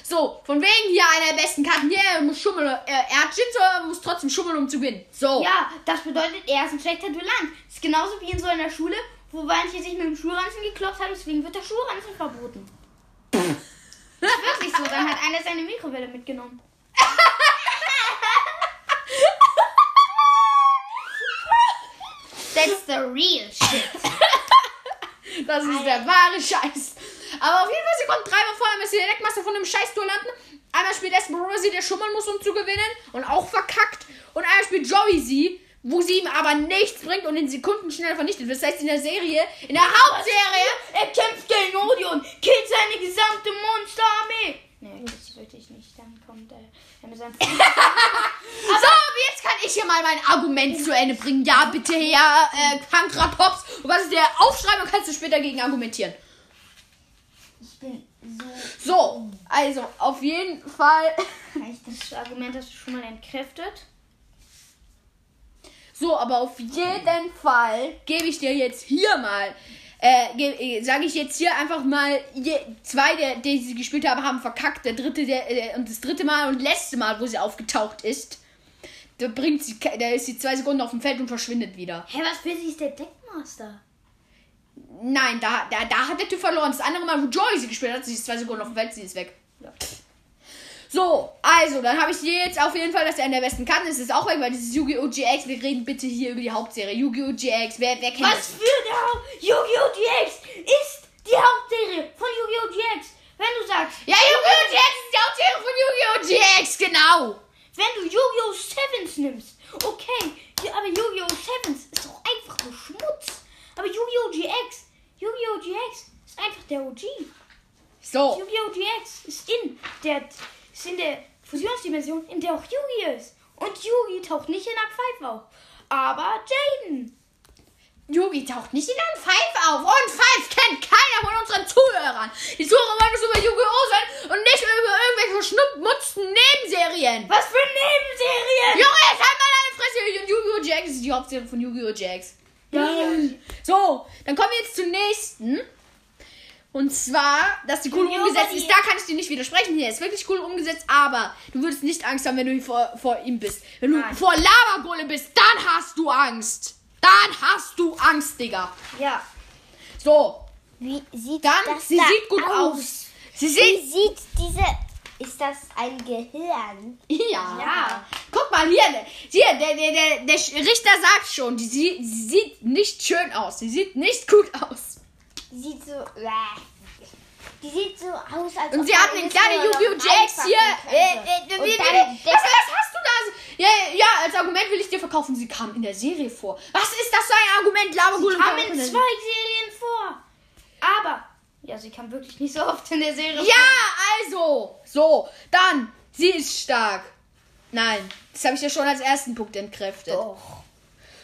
So, von wegen hier einer der besten Karten. Hier, er muss schummeln. Er, er hat Jinso, aber muss trotzdem schummeln, um zu gewinnen. So. Ja, das bedeutet, er ist ein schlechter Duellant. Das ist genauso wie in so einer Schule, wo manche sich mit dem Schulranzen geklopft haben, deswegen wird der Schulranzen verboten. Das ist wirklich so. Dann hat einer seine Mikrowelle mitgenommen. That's the real shit. Das ist der wahre Scheiß. Aber auf jeden Fall, sie kommt dreimal vor, einmal ist sie der Deckmaster von einem scheiß Duellanten. Einmal spielt Esperosa sie, der schummern muss, um zu gewinnen. Und auch verkackt. Und einmal spielt Joey sie, wo sie ihm aber nichts bringt und in Sekunden schnell vernichtet wird. Das heißt, in der Serie, in der Hauptserie, Er kämpft gegen Odeon, killt seine gesamte Monsterarmee. Nee, das wollte ich nicht. Dann kommt er er mit seinem So, jetzt kann ich hier mal mein Argument zu Ende bringen. Ja, bitte, Herr äh, Kankra Pops. Und was ist der Aufschreiben und kannst du später gegen argumentieren. So. So, also, auf jeden Fall. Das Argument hast du schon mal entkräftet. So, aber auf jeden Fall gebe ich dir jetzt hier mal. Äh, sage ich jetzt hier einfach mal, je, zwei, der, die sie gespielt haben, haben verkackt. Der dritte, der, äh, und das dritte Mal und letzte Mal, wo sie aufgetaucht ist, da bringt sie, da ist sie zwei Sekunden auf dem Feld und verschwindet wieder. Hä, was für sie ist der Deckmaster? Nein, da, da, da hat der Typ verloren. Das andere Mal, wo Joy sie gespielt hat, sie ist zwei Sekunden auf dem Feld, sie ist weg. Ja. So, also, dann habe ich jetzt auf jeden Fall, dass er einer der besten Karten ist. Ist auch weg, weil dieses Yu-Gi-Oh! GX, wir reden bitte hier über die Hauptserie. Yu-Gi-Oh! GX, wer, wer kennt Was das? für der Haupt Yu-Gi-Oh! GX ist die Hauptserie von Yu-Gi-Oh! GX. Wenn du sagst, Ja, Yu-Gi-Oh! GX ist die Hauptserie von Yu-Gi-Oh! GX, genau. wenn du Yu-Gi-Oh! Sevens nimmst, okay, aber Yu-Gi-Oh! Sevens ist doch einfach nur Schmutz. Aber Yu-Gi-Oh! GX, Yu-Gi-Oh! GX ist einfach der OG. So, Yu-Gi-Oh! GX ist in der, ist in der Fusionsdimension, in der auch Yugi ist. Und Yugi taucht nicht in Arc 5 auf. Aber Jaden. Yugi taucht nicht in einem Five auf. Und Five kennt keiner von unseren Zuhörern. Die Zuhörer wollen es über Yu-Gi-Oh! sein und nicht über irgendwelche schnuppmutzten Nebenserien. Was für Nebenserien! Junge, jetzt halt mal deine Fresse. Yu-Gi-Oh! GX ist die Hauptserie von Yu-Gi-Oh! GX. Ja. So, dann kommen wir jetzt zum nächsten. Und zwar, dass die cool umgesetzt ist. Da kann ich dir nicht widersprechen. Hier ist wirklich cool umgesetzt, aber du würdest nicht Angst haben, wenn du vor, vor ihm bist. Wenn du Nein. vor Lava-Golem bist, dann hast du Angst. Dann hast du Angst, Digga. Ja. So, Wie sieht dann, das sie da sieht gut aus. Sie sieht. Wie sieht diese. Ist das ein Gehirn? Ja. Ja. Guck mal hier, hier der, der, der, der Richter sagt schon, die, sie, sie sieht nicht schön aus. Sie sieht nicht gut aus. Die sieht so. Die sieht so aus, als Und ob sie den das kleinen Yu-Gi-Oh! Jax hier. Äh, äh, wie- dann was, was hast du da? Ja, ja, als Argument will ich dir verkaufen. Sie kam in der Serie vor. Was ist das für ein Argument? Labergulem Kam in zwei Serien vor. Aber, ja, sie kam wirklich nicht so oft in der Serie Ja, also. So, dann. Sie ist stark. Nein, das habe ich ja schon als ersten Punkt entkräftet. Doch.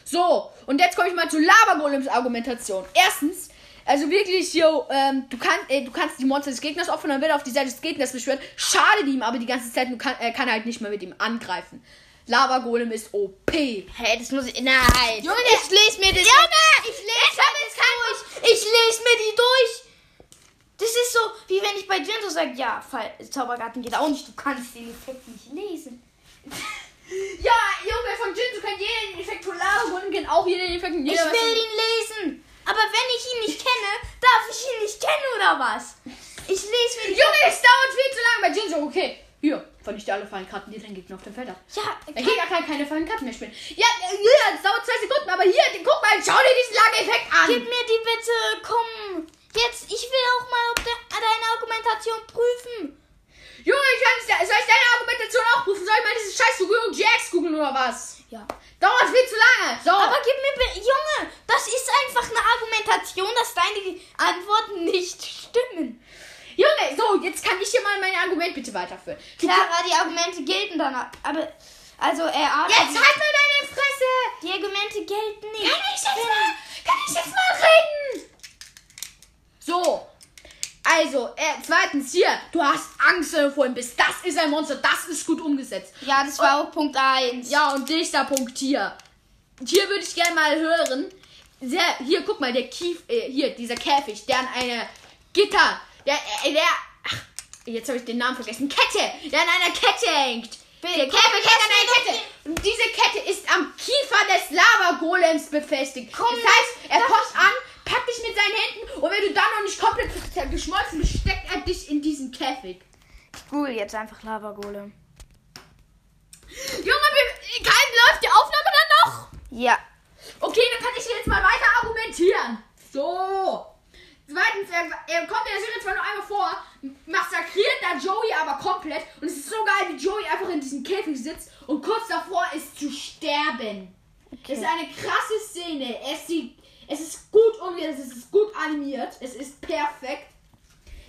So, und jetzt komme ich mal zu Labergolems Argumentation. Erstens, also wirklich, yo, ähm, du, kann, äh, du kannst die Monster des Gegners opfern, dann wird er auf die Seite des Gegners beschwört. Schadet ihm aber die ganze Zeit, du kann, er kann halt nicht mehr mit ihm angreifen. Labergolem ist OP. Hä, das muss ich. Nein. Junge, ich lese mir das. Junge, ich lese das durch. Ich lese mir die durch. Das ist so, wie wenn ich bei Jinto sage, ja, Fall, Zaubergarten geht auch nicht. Du kannst den Effekt nicht lesen. Ja, Junge, von Jinzu kennt jeder den Effekt von Labergolem, kennt auch jeder den Effekt von Ich will ihn lesen. Aber wenn ich ihn nicht kenne, darf ich ihn nicht kennen oder was? Ich lese mir. Junge, es dauert viel zu lange bei Jinzu. Okay, hier, vernichte alle Fallenkarten, die dein Gegner auf dem Feld hat. Ja, Der Gegner kann keine Fallenkarten mehr spielen. Ja, ja, es dauert zwei Sekunden, aber hier, guck mal, schau dir diesen langen Effekt an. gib mir die bitte. Komm. Jetzt, ich will auch mal ob der, deine Argumentation prüfen. Junge, ich nicht, soll ich deine Argumentation auch prüfen? Soll ich mal diese scheiß Yu-Gi-Oh! GX googeln oder was? Ja. Dauert viel zu lange. So. Aber gib mir, Junge, das ist einfach eine Argumentation, dass deine Antworten nicht stimmen. Junge, so, jetzt kann ich hier mal mein Argument bitte weiterführen. Clara, die Argumente gelten dann, aber, also, er Jetzt halt mal deine Fresse. Die Argumente gelten nicht. Kann ich jetzt mal, kann ich jetzt mal reden? So. Also, äh, zweitens hier, du hast Angst, wenn du vorhin bist. Das ist ein Monster, das ist gut umgesetzt. Ja, das war auch Punkt 1. Ja, und nächster Punkt hier. Hier würde ich gerne mal hören. Sehr, hier, guck mal, der Kief, äh, hier, dieser Käfig, der an eine Gitter, der, äh, der, ach, jetzt habe ich den Namen vergessen, Kette, der an einer Kette hängt. Der Käfig hängt an einer Kette. Und diese Kette ist am Kiefer des Lava-Golems befestigt. Komm, das heißt, er kommt an, packt dich mit seinen Händen und wenn du dann noch nicht komplett geschmolzen bist, steckt er dich in diesen Käfig. Cool, jetzt einfach Lava-Golem. Junge, wir, kein läuft die Aufnahme dann noch? Ja. Okay, dann kann ich jetzt mal weiter argumentieren. So. Zweitens, er, er kommt in der Serie zwar nur einmal vor, massakriert da Joey aber komplett. Und es ist so geil, wie Joey einfach in diesem Käfig sitzt und kurz davor ist zu sterben. Das ist eine krasse Szene. Es, sieht, es ist gut umgesetzt, es ist gut animiert, es ist perfekt.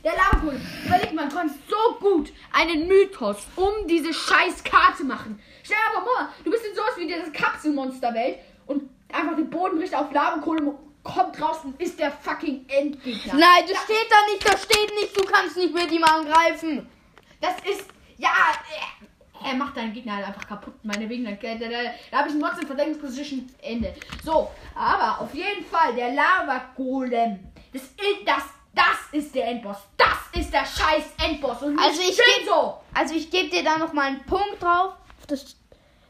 Der Lavagul, überleg mal, konnte so gut einen Mythos um diese scheiß Karte machen. Stell dir aber vor, du bist in sowas wie diese Kapselmonsterwelt und einfach der Boden bricht auf Lavakohle und kommt raus und ist der fucking Endgegner. Nein, das steht da nicht, das steht nicht, du kannst nicht mit ihm angreifen. Das ist, ja, er, macht deinen Gegner halt einfach kaputt. Meinetwegen, da, da, da, da habe ich ein Monster in Verdeckungsposition, Ende. So, aber auf jeden Fall, der Lava-Golem, das ist, das, das ist der Endboss. Das ist der scheiß Endboss. Und Also ich schön geb- so. Also ich gebe dir da noch mal einen Punkt drauf. Das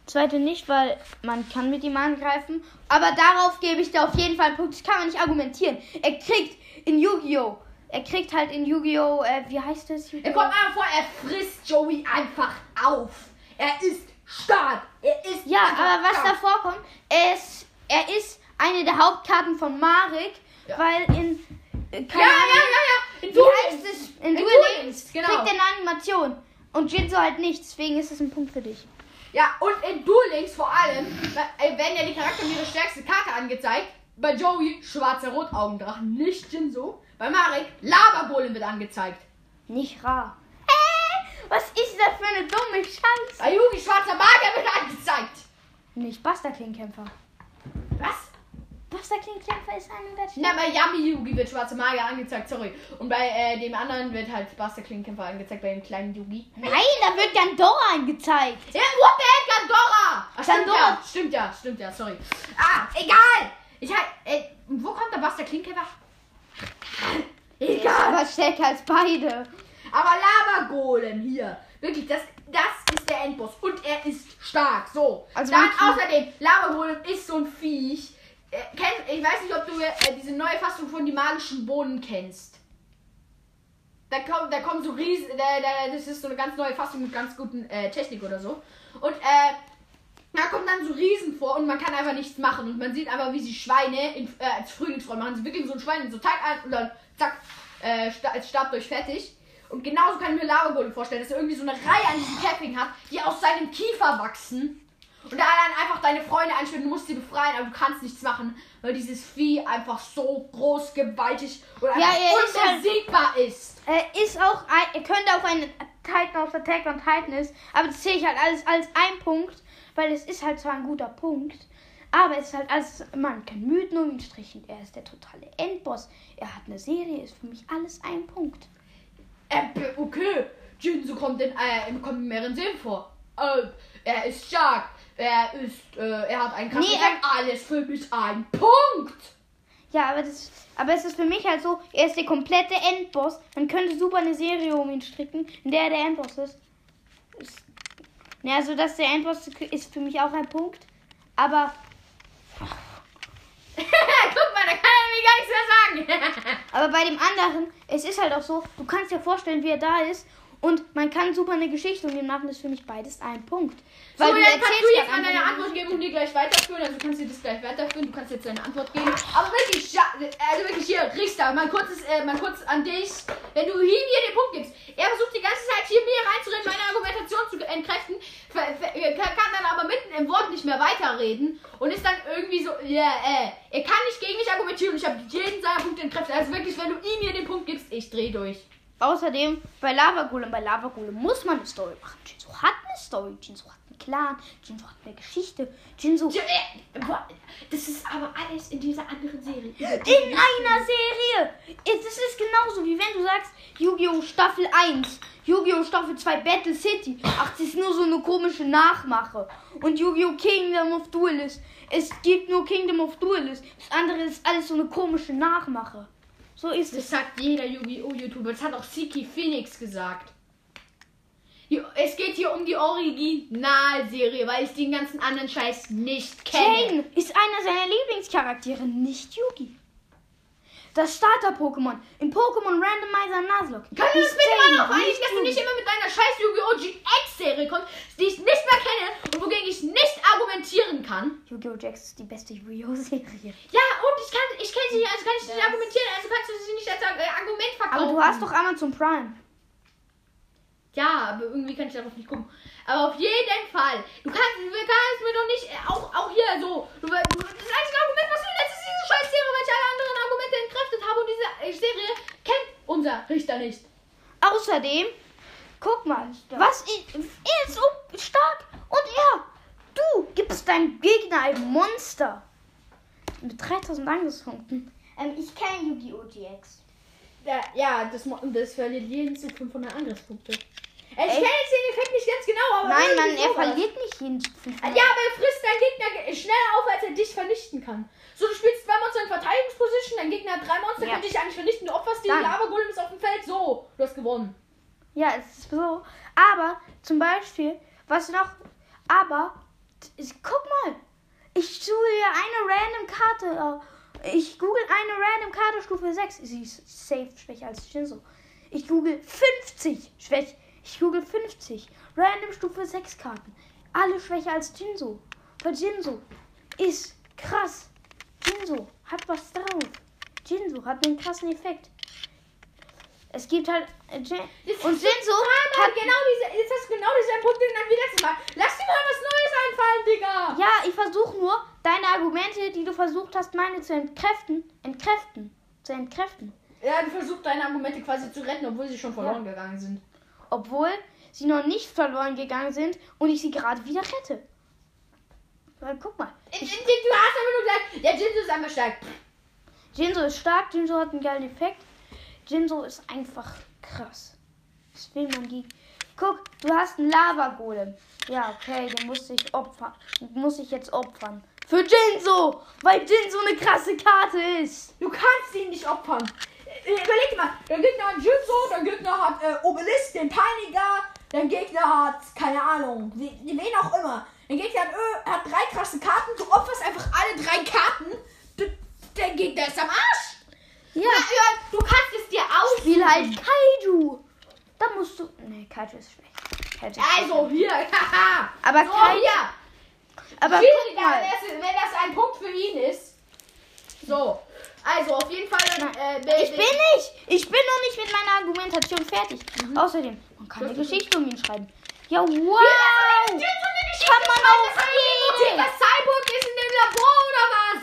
zweite nicht, weil man kann mit ihm angreifen. Aber darauf gebe ich dir auf jeden Fall einen Punkt. Das kann man nicht argumentieren. Er kriegt in Yu-Gi-Oh! Er kriegt halt in Yu-Gi-Oh! Äh, wie heißt das? Er kommt einfach vor, er frisst Joey einfach auf. Er ist stark. Er ist Ja, aber was stark. davor kommt, er ist, er ist eine der Hauptkarten von Marek, Ja. weil in. äh, Ja, ja, ja, ja. In Wie heißt es? In In Duel Links genau. kriegt er eine Animation. Und Jinzo halt nicht, deswegen ist es ein Punkt für dich. Ja, und in Duel Links vor allem werden ja die Charaktere ihre stärkste Karte angezeigt. Bei Joey schwarzer Rotaugendrachen, nicht Jinso. Bei Marek Lava-Golem wird angezeigt. Nicht rar. Äh, was ist das für eine dumme Scheiße? Bei Yugi schwarzer Magier wird angezeigt. Nicht Buster Klingkämpfer. Was? Buster Klingkämpfer ist der Na, bei Yami Yugi wird schwarzer Magier angezeigt, sorry. Und bei äh, dem anderen wird halt Buster Klingkämpfer angezeigt, bei dem kleinen Yugi. Nein, da wird Gandora angezeigt. Ja, what the heck, Gandora! Ach, stimmt Gandora. ja, stimmt ja, stimmt ja, sorry. Ah, egal! Ich halt, äh, wo kommt der Buster Klingkämpfer? Egal. Aber stärker als beide. Aber Lava-Golem hier. Wirklich, das, das ist der Endboss. Und er ist stark. So. Also Dann außerdem, Lava-Golem ist so ein Viech. ich weiß nicht, ob du äh, diese neue Fassung von die magischen Bohnen kennst. Da kommen, da kommen so riesen, da, da, das ist so eine ganz neue Fassung mit ganz guten äh, Technik oder so. Und äh, da kommen dann so Riesen vor und man kann einfach nichts machen. Und man sieht aber, wie sie Schweine in, äh, als Frühlingsroll machen. Sie wickeln so ein Schwein in so Teig ein und dann zack, äh, sta als Stab durch fertig. Und genauso kann ich mir Lavagolem vorstellen, dass er irgendwie so eine Reihe an diesem Camping hat, die aus seinem Kiefer wachsen. Und da dann einfach deine Freunde einschwören, du musst sie befreien, aber du kannst nichts machen, weil dieses Vieh einfach so groß, gewaltig und Ja, einfach ist unbesiegbar ist. Er ist auch ein, er könnte auch ein Titan aus Attack on Titan ist, aber das sehe ich halt alles als ein Punkt, weil es ist halt zwar ein guter Punkt, aber es ist halt alles, man kann Mythen um ihn strichen. Er ist der totale Endboss. Er hat eine Serie, ist für mich alles ein Punkt. Äh, okay, Jinzu kommt in, äh, kommt in mehreren Serien vor. Äh, er ist stark, er ist, äh, er hat einen krassen Nee, Effekt. Alles für mich ein Punkt. Ja, aber das, aber es ist für mich halt so, er ist der komplette Endboss. Man könnte super eine Serie um ihn stricken, in der er der Endboss ist. ist ja, also dass der Endboss ist für mich auch ein Punkt, aber Guck mal, da kann er mir gar nichts mehr sagen. Aber bei dem anderen, es ist halt auch so, du kannst dir vorstellen, wie er da ist und man kann super eine Geschichte um ihn machen, das für mich beides ein Punkt. Weil so, du dann kannst du jetzt mal deine Antwort geben und die gleich weiterführen. Also du kannst dir das gleich weiterführen. Du kannst jetzt deine Antwort geben. Aber wirklich, also wirklich hier, Richter, mal kurz, äh, mal kurz an dich. Wenn du ihm hier den Punkt gibst, er versucht die ganze Zeit hier mir reinzureden, meine Argumentation zu entkräften, äh, kann dann aber mitten im Wort nicht mehr weiterreden und ist dann irgendwie so, ja, äh, er kann nicht gegen mich argumentieren und ich habe jeden seiner Punkte entkräftet. Also wirklich, wenn du ihm hier den Punkt gibst, ich dreh durch. Außerdem, bei Lava Golem, bei Lava Golem muss man eine Story machen. Jinzo hat eine Story, Jinzo hat einen Clan, Jinzo hat eine Geschichte, Jinzo Ja, äh, Das ist aber alles in dieser anderen Serie. in einer Serie. Es ist genauso, wie wenn du sagst, Yu-Gi-Oh! Staffel 1, Yu-Gi-Oh! Staffel 2 Battle City. Ach, das ist nur so eine komische Nachmache. Und Yu-Gi-Oh! Kingdom of Duelist. Es gibt nur Kingdom of Duelist. Das andere ist alles so eine komische Nachmache. So ist es. Das sagt jeder Yu-Gi-Oh! YouTuber. Das hat auch Siki Phoenix gesagt. Es geht hier um die Originalserie, weil ich den ganzen anderen Scheiß nicht kenne. Jane ist einer seiner Lieblingscharaktere, nicht Yugi. Das Starter-Pokémon im Pokémon Randomizer Nuzlocke. Können wir uns bitte mal darauf einigen, nicht dass du nicht immer mit deiner scheiß Yu-Gi-Oh! GX-Serie kommst, die ich nicht mehr kenne und wogegen ich nicht argumentieren kann? Yu-Gi-Oh! Jax ist die beste Yu-Gi-Oh! Serie. Ja, und ich kann, ich kenne sie nicht, also kann ich nicht argumentieren, also kannst du sie nicht als äh, Argument verkaufen. Aber du hast doch Amazon Prime. Ja, aber irgendwie kann ich darauf nicht gucken. Aber auf jeden Fall. Du kannst, du kannst mir doch nicht, äh, auch, auch hier so. Du, du, das einzige Argument, was du ist diese scheiß Serie, weil ich alle anderen Argumente entkräftet habe und diese äh, Serie kennt unser Richter nicht. Außerdem, guck mal, was ist, er ist so stark und er, du gibst deinem Gegner ein Monster mit 3000 Angriffspunkten. Ähm, ich kenne Yu-Gi-Oh! GX. Ja, ja das, das verliert jeden Zug 500 Angriffspunkte. Äh, Ich kenne jetzt den Effekt nicht ganz genau, aber. Nein, Mann, er verliert nicht jeden Zug 500. Ja, aber er frisst deinen Gegner ge- schneller auf, als er dich vernichten kann. So, du spielst zwei Monster in Verteidigungsposition, dein Gegner hat drei Monster, Ja. kann dich eigentlich vernichten, du opferst die Dann. Lava-Golem ist auf dem Feld. So, du hast gewonnen. Ja, es ist so. Aber zum Beispiel, was noch. Aber, ich, guck mal. Ich suche eine random Karte. Ich google eine random Karte Stufe 6. Sie ist safe schwächer als Shinzo. Ich google 50 schwäch. Ich google 50 random Stufe 6 Karten. Alle schwächer als Jinzo. Weil Jinzo ist krass. Jinzo hat was drauf. Jinzo hat einen krassen Effekt. Es gibt halt. Jetzt und dreimal hat genau diese, jetzt hast du genau diesen Punkt genannt wie letztes Mal. Lass dir mal was Neues einfallen, Digga. Ja, ich versuche nur, deine Argumente, die du versucht hast, meine zu entkräften, entkräften, zu entkräften. Ja, du versuchst deine Argumente quasi zu retten, obwohl sie schon verloren gegangen sind. Obwohl sie noch nicht verloren gegangen sind und ich sie gerade wieder rette. Weil, guck mal, Ich, ich, du hast aber nur gesagt, der Jinsu ist einfach stark. Jinzo ist stark, Jinzo hat einen geilen Effekt. Jinzo ist einfach krass. Das will man gegen. Guck, du hast einen Lava-Golem. Ja, okay, den musste ich opfern. Den muss ich jetzt opfern. Für Jinzo! Weil Jinzo eine krasse Karte ist. Du kannst ihn nicht opfern. Äh, Überleg mal, dein Gegner hat Jinso, dein Gegner hat äh, Obelisk, den Peiniger, dein Gegner hat, keine Ahnung, wen, auch immer. Dein Gegner hat, äh, hat drei krasse Karten, du opferst einfach alle drei Karten. Du, Gegner ist am Arsch. Ja. Ja, ja, du kannst es dir aus. Spiel halt Kaiju. Da musst du. Nee, Kaiju ist schlecht. Kaiju ist Also hier, haha. Aber so, kein- hier. Aber guck mal. wenn das, wenn das ein Punkt für ihn ist. So, also auf jeden Fall. Äh, Ich bin nicht. Ich bin noch nicht mit meiner Argumentation fertig. Mhm. Außerdem, man kann eine Geschichte um ihn schreiben. Ja, wow. Kann Kann man auf jeden. Das Cyborg ist in dem Labor oder was?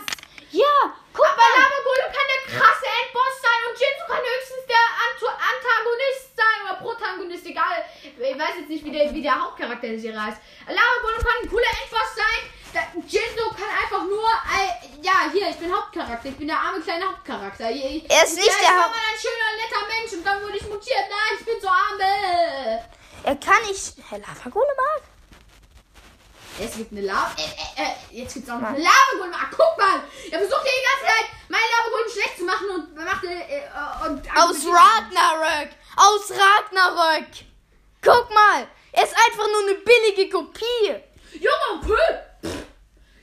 Ja, guck Aber Golem kann der krasse Endboss sein und Jinzu kann höchstens der Antagonist sein oder Protagonist, egal. Ich weiß jetzt nicht, wie der, wie der Hauptcharakter der Serie heißt. Lava Golem kann ein cooler Endboss sein. Der Jinzu kann einfach nur, äh, ja, hier, ich bin Hauptcharakter. Ich bin der arme kleine Hauptcharakter. Ich, Er ist nicht ja, der war Haupt- mal ein schöner, netter Mensch und dann wurde ich mutiert. Nein, ich bin so arme. Er kann nicht. Herr Lava Golem mag. Es gibt eine Lava. Äh, äh, äh, jetzt gibt's auch noch eine Lava Golem. Ah, guck mal! Er versucht ja die ganze Zeit, meinen Lava Golem schlecht zu machen und macht äh, äh, und Aus Ragnarök. Aus Ragnarök. Guck mal. Er ist einfach nur eine billige Kopie. Junge, okay.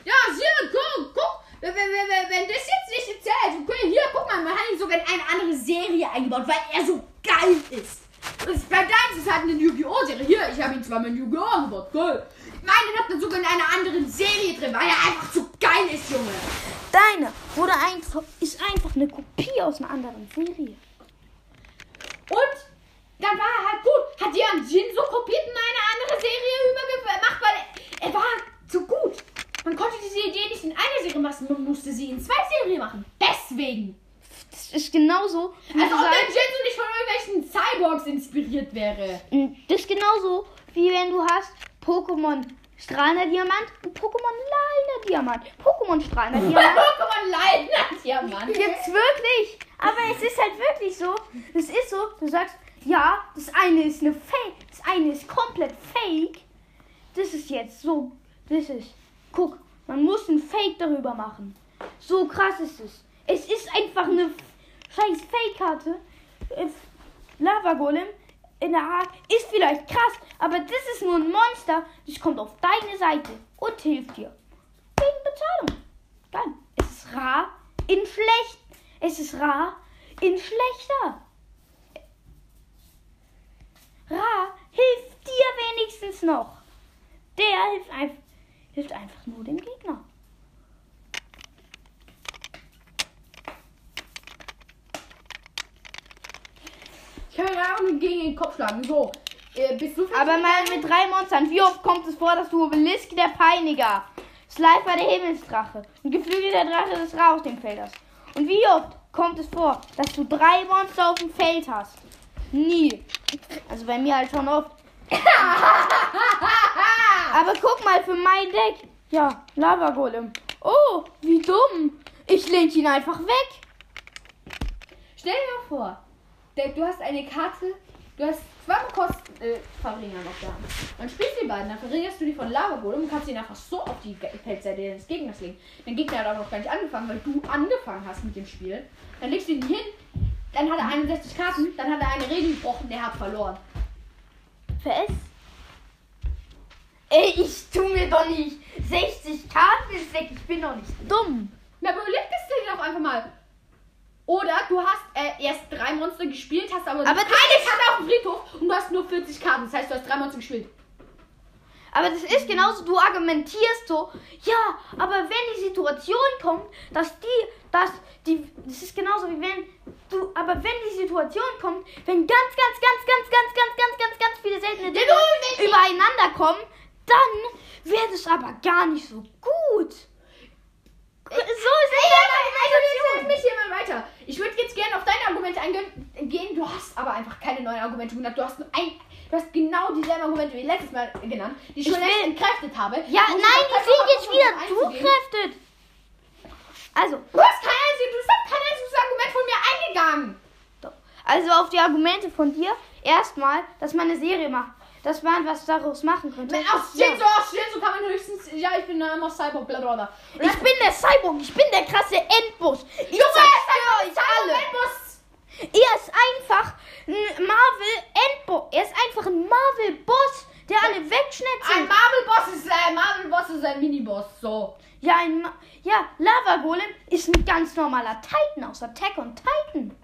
Ja, hier, guck, guck. Wenn, wenn, wenn, wenn- wenn das jetzt nicht zählt, okay, hier, guck mal, man hat ihn sogar in eine andere Serie eingebaut, weil er so geil ist. Und bei deinem ist halt eine Yu-Gi-Oh! Serie. Hier, ich habe ihn zwar mit Yu-Gi-Oh! eingebaut, geil. Sogar in einer anderen Serie drin, weil er einfach zu geil ist, Junge. Deine wurde einfach, ist einfach eine Kopie aus einer anderen Serie. Und dann war er halt gut. Hat Jan Jin so kopiert in eine andere Serie übergemacht, weil er, er war zu gut. Man konnte diese Idee nicht in einer Serie machen, man musste sie in zwei Serien machen. Deswegen. Das ist genauso. Also ob der sagst- Jinzu nicht von irgendwelchen Cyborgs inspiriert wäre. Das ist genauso, wie wenn du hast Pokémon strahlender Diamant und Pokémon lila Diamant. Pokémon strahlender Diamant Pokémon ja, Mann. gibt's wirklich. Aber es ist halt wirklich so. Es ist so, du sagst, ja, das eine ist eine Fake, das eine ist komplett Fake. Das ist jetzt so, das ist, guck, man muss ein Fake darüber machen. So krass ist es. Es ist einfach eine scheiß Fake-Karte. Äh, Lava Golem in der Art ist vielleicht krass, aber das ist nur ein Monster, das kommt auf deine Seite und hilft dir. Wegen Bezahlung. Geil. Es ist rar in schlecht. Es ist rar in schlechter. Rar hilft dir wenigstens noch. Der hilft, einf hilft einfach nur dem Gegner. Mir auch gegen den Kopf schlagen. So. Äh, bist du Aber mal mit drei Monstern. Wie oft kommt es vor, dass du Obelisk der Peiniger, Slifer der Himmelsdrache und geflügelter Drache des Rauch dem Feld hast? Und wie oft kommt es vor, dass du drei Monster auf dem Feld hast? Nie. Also bei mir halt schon oft. Aber guck mal für mein Deck. Ja, Lava Golem. Oh, wie dumm. Ich lenk ihn einfach weg. Stell dir mal vor, der, du hast eine Karte, du hast zwei Kosten äh, Verringer noch da. Dann spielst du die beiden, dann verringerst du die von Lava Golem und kannst ihn einfach so auf die Feldseite des Gegners legen. Dein Gegner hat auch noch gar nicht angefangen, weil du angefangen hast mit dem Spiel. Dann legst du ihn hin, dann hat er 61 Karten, dann hat er eine Regel gebrochen, der hat verloren. Was? Ey, ich tu mir doch nicht 60 Karten Deck. Ich bin doch nicht dumm. Na, überleg das dir doch einfach mal. Oder du hast äh, erst drei Monster gespielt, hast aber, Aber nur das eine Karte auf dem Friedhof und du hast nur 40 Karten. Das heißt, du hast drei Monster gespielt. Aber das ist genauso, du argumentierst so, ja, aber wenn die Situation kommt, dass die, dass die, das ist genauso wie wenn du, aber wenn die Situation kommt, wenn ganz, ganz, ganz, ganz, ganz, ganz, ganz, ganz, ganz viele seltene Dinge übereinander kommen, dann wird es aber gar nicht so gut. So ist es der Also, Argumentation. mich hier mal weiter. Ich würde jetzt gerne auf deine Argumente eingehen. gehen. Du hast aber einfach keine neuen Argumente genannt. Du hast nur ein. Du hast genau dieselben Argumente wie letztes Mal genannt, die ich schon längst entkräftet habe. Ja, nein, die sind jetzt wieder zugekräftet. Also, Du hast kein einziges, du hast kein einziges Argument von mir eingegangen. Doch. Also auf die Argumente von dir. Erstmal, dass man eine Serie macht. Dass man was daraus machen könnte. Wenn aus Ja. Shinzo, aus Shinzo kann man höchstens. Ja, ich bin ein Cyborg, bla bla bla. Ich bin der Cyborg, ich bin der krasse Endboss. Ich Junge, zerstöre er ist euch alle. ein Endboss. Er ist einfach ein Marvel Endboss. Er ist einfach ein Marvel Boss, der alle Ein wegschnetzelt. Marvel-Boss ist ein Marvel-Boss ist ein Mini-Boss. So. ja, ein Ma ja, Lava Golem ist ein ganz normaler Titan aus Attack on Titan.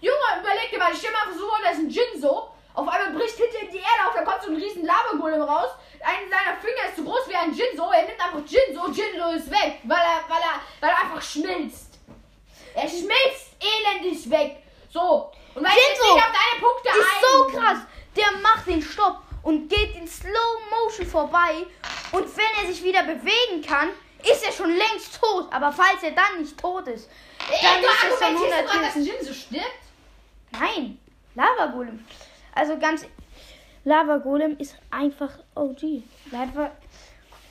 Junge, überleg dir mal, ich stell mal so vor, da ist ein Jinso. Auf einmal bricht hinter ihm die Erde auf, da kommt so ein riesen Lava-Golem raus. Einer seiner Finger ist so groß wie ein Jinso. Er nimmt einfach Jinso, Jinso ist weg, weil er, weil er, weil er einfach schmilzt. Er schmilzt elendig weg. So. Und weil ich Jinso nicht auf deine Punkte ist ein. so krass. Der macht den Stopp und geht in Slow Motion vorbei. Und wenn er sich wieder bewegen kann, ist er schon längst tot. Aber falls er dann nicht tot ist, dann Ey, ist es schon argumentierst 100 gerade, dass ein Jinso stirbt? Nein, Lava Golem. Also ganz. Lava Golem ist einfach OG. Lava.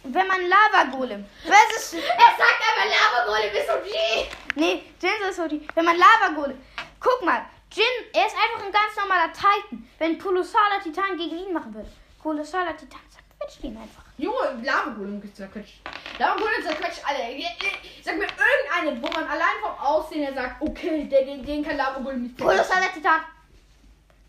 Wenn man Lava Golem. Was ist. Er sagt aber, Lava-Golem ist OG. Nee, Jin ist OG. Wenn man Lava Golem. Guck mal, Jin, er ist einfach ein ganz normaler Titan. Wenn kolossaler Titan gegen ihn machen würde. Kolossaler Titan zerquetscht ihn einfach. Junge, Lava-Golem zerquetscht. Lava-Golem zerquetscht alle. Sag mir irgendeinen, wo man allein vom Aussehen her sagt, okay, den, den kann Lava-Golem nicht zerquetschen. Kolossaler Titan.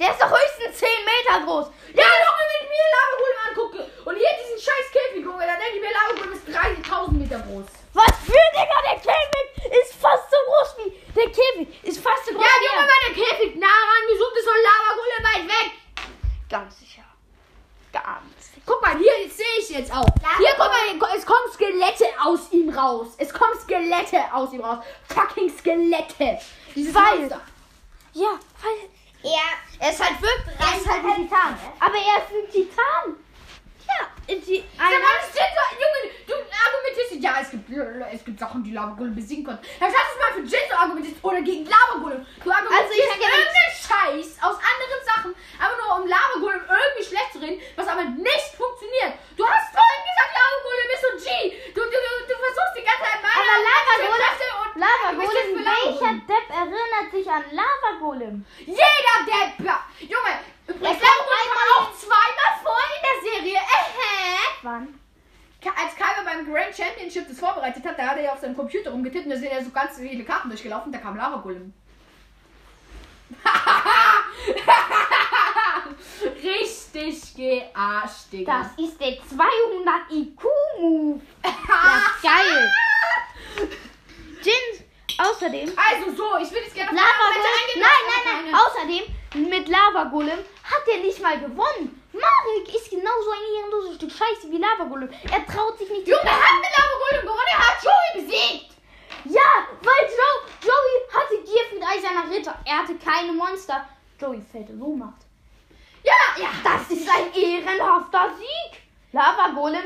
Der ist doch höchstens 10 Meter groß. Ja, Junge, wenn ich mir Lava-Golem angucke und hier diesen scheiß Käfig, Junge, dann denke ich mir, Lava-Golem ist 30.000 Meter groß. Was für Digga, der Käfig ist fast so groß wie. Der Käfig ist fast so groß Ja, wie. Junge, er. wenn der Käfig nah rangesucht ist und Lava-Golem weit weg. Ganz sicher. Ganz sicher. Guck mal, hier sehe ich jetzt auch. Hier, guck mal, es kommen Skelette aus ihm raus. Es kommen Skelette aus ihm raus. Fucking Skelette. Dieses Weil- Monster. Ja, weil. Ja. Er ist halt wirklich. Er ist halt ein Titan. Aber er ist ein Titan. Ja, die, Sag eine, mal, das steht so, Junge, du argumentierst ja, es gibt, es gibt Sachen, die Lava-Golem besiegen können. Dann hast du mal für Jinso argumentiert oder gegen Lava-Golem. Du argumentierst Also ich irgendeinen Scheiß aus anderen Sachen, aber nur um Lava-Golem irgendwie schlecht zu reden, was aber nicht funktioniert. Du hast vorhin gesagt, Lava-Golem ist so G. Du, du, du, du versuchst die ganze Zeit meine aber Lava Kräfte Golem. und Lava du bist jetzt Golem. für Lava Welcher Golem. Depp erinnert sich an Lava Golem? Jeder Depp. ja. Junge, übrigens, Es Lava-Golem kommt kam auch zweimal vor in der Serie. Äh, Wann? Als Kyber beim Grand Championship das vorbereitet hat, da hat er ja auf seinem Computer rumgetippt und da sind ja so ganz viele Karten durchgelaufen, da kam Lava Golem. Richtig gearscht, Digga. Das ist der 200 IQ-Move. Geil. Außerdem. Also so, ich will jetzt gerne Lava Golem. Nein, nein, nein. Außerdem, mit Lava Golem hat er nicht mal gewonnen. Marek ist genauso ein ehrenloses Stück Scheiße wie Lava Golem. Er traut sich nicht. Junge, er hat mit Lava Golem gewonnen, er hat Joey besiegt. Ja, weil Joe, Joey hatte Gier mit all seiner Ritter. Er hatte keine Monster. Joey fällt in Ohnmacht. Ja, ja. Das ist ein ehrenhafter Sieg. Lava Golem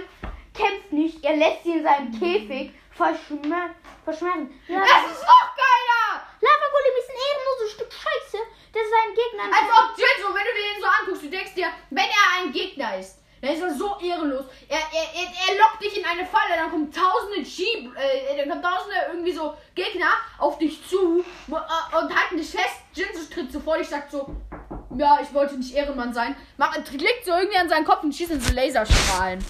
kämpft nicht. Er lässt sie in seinem Käfig verschmer verschmerzen. Lava, Das ist noch geiler. Lava Golem ist ein ehrenloses Stück Scheiße, der seinen Gegnern. Als ob Jinso, wenn du dir den so anguckst, du denkst dir, wenn er ein Gegner ist, dann ist er so ehrenlos. Er, er, er, er lockt dich in eine Falle, dann kommen tausende Jeep, äh, dann kommen tausende irgendwie so Gegner auf dich zu wo- äh, und halten dich fest. Jinso tritt so vor dich, sagt so, ja, ich wollte nicht Ehrenmann sein. Macht, klickt so irgendwie an seinen Kopf und schießt in so Laserstrahlen.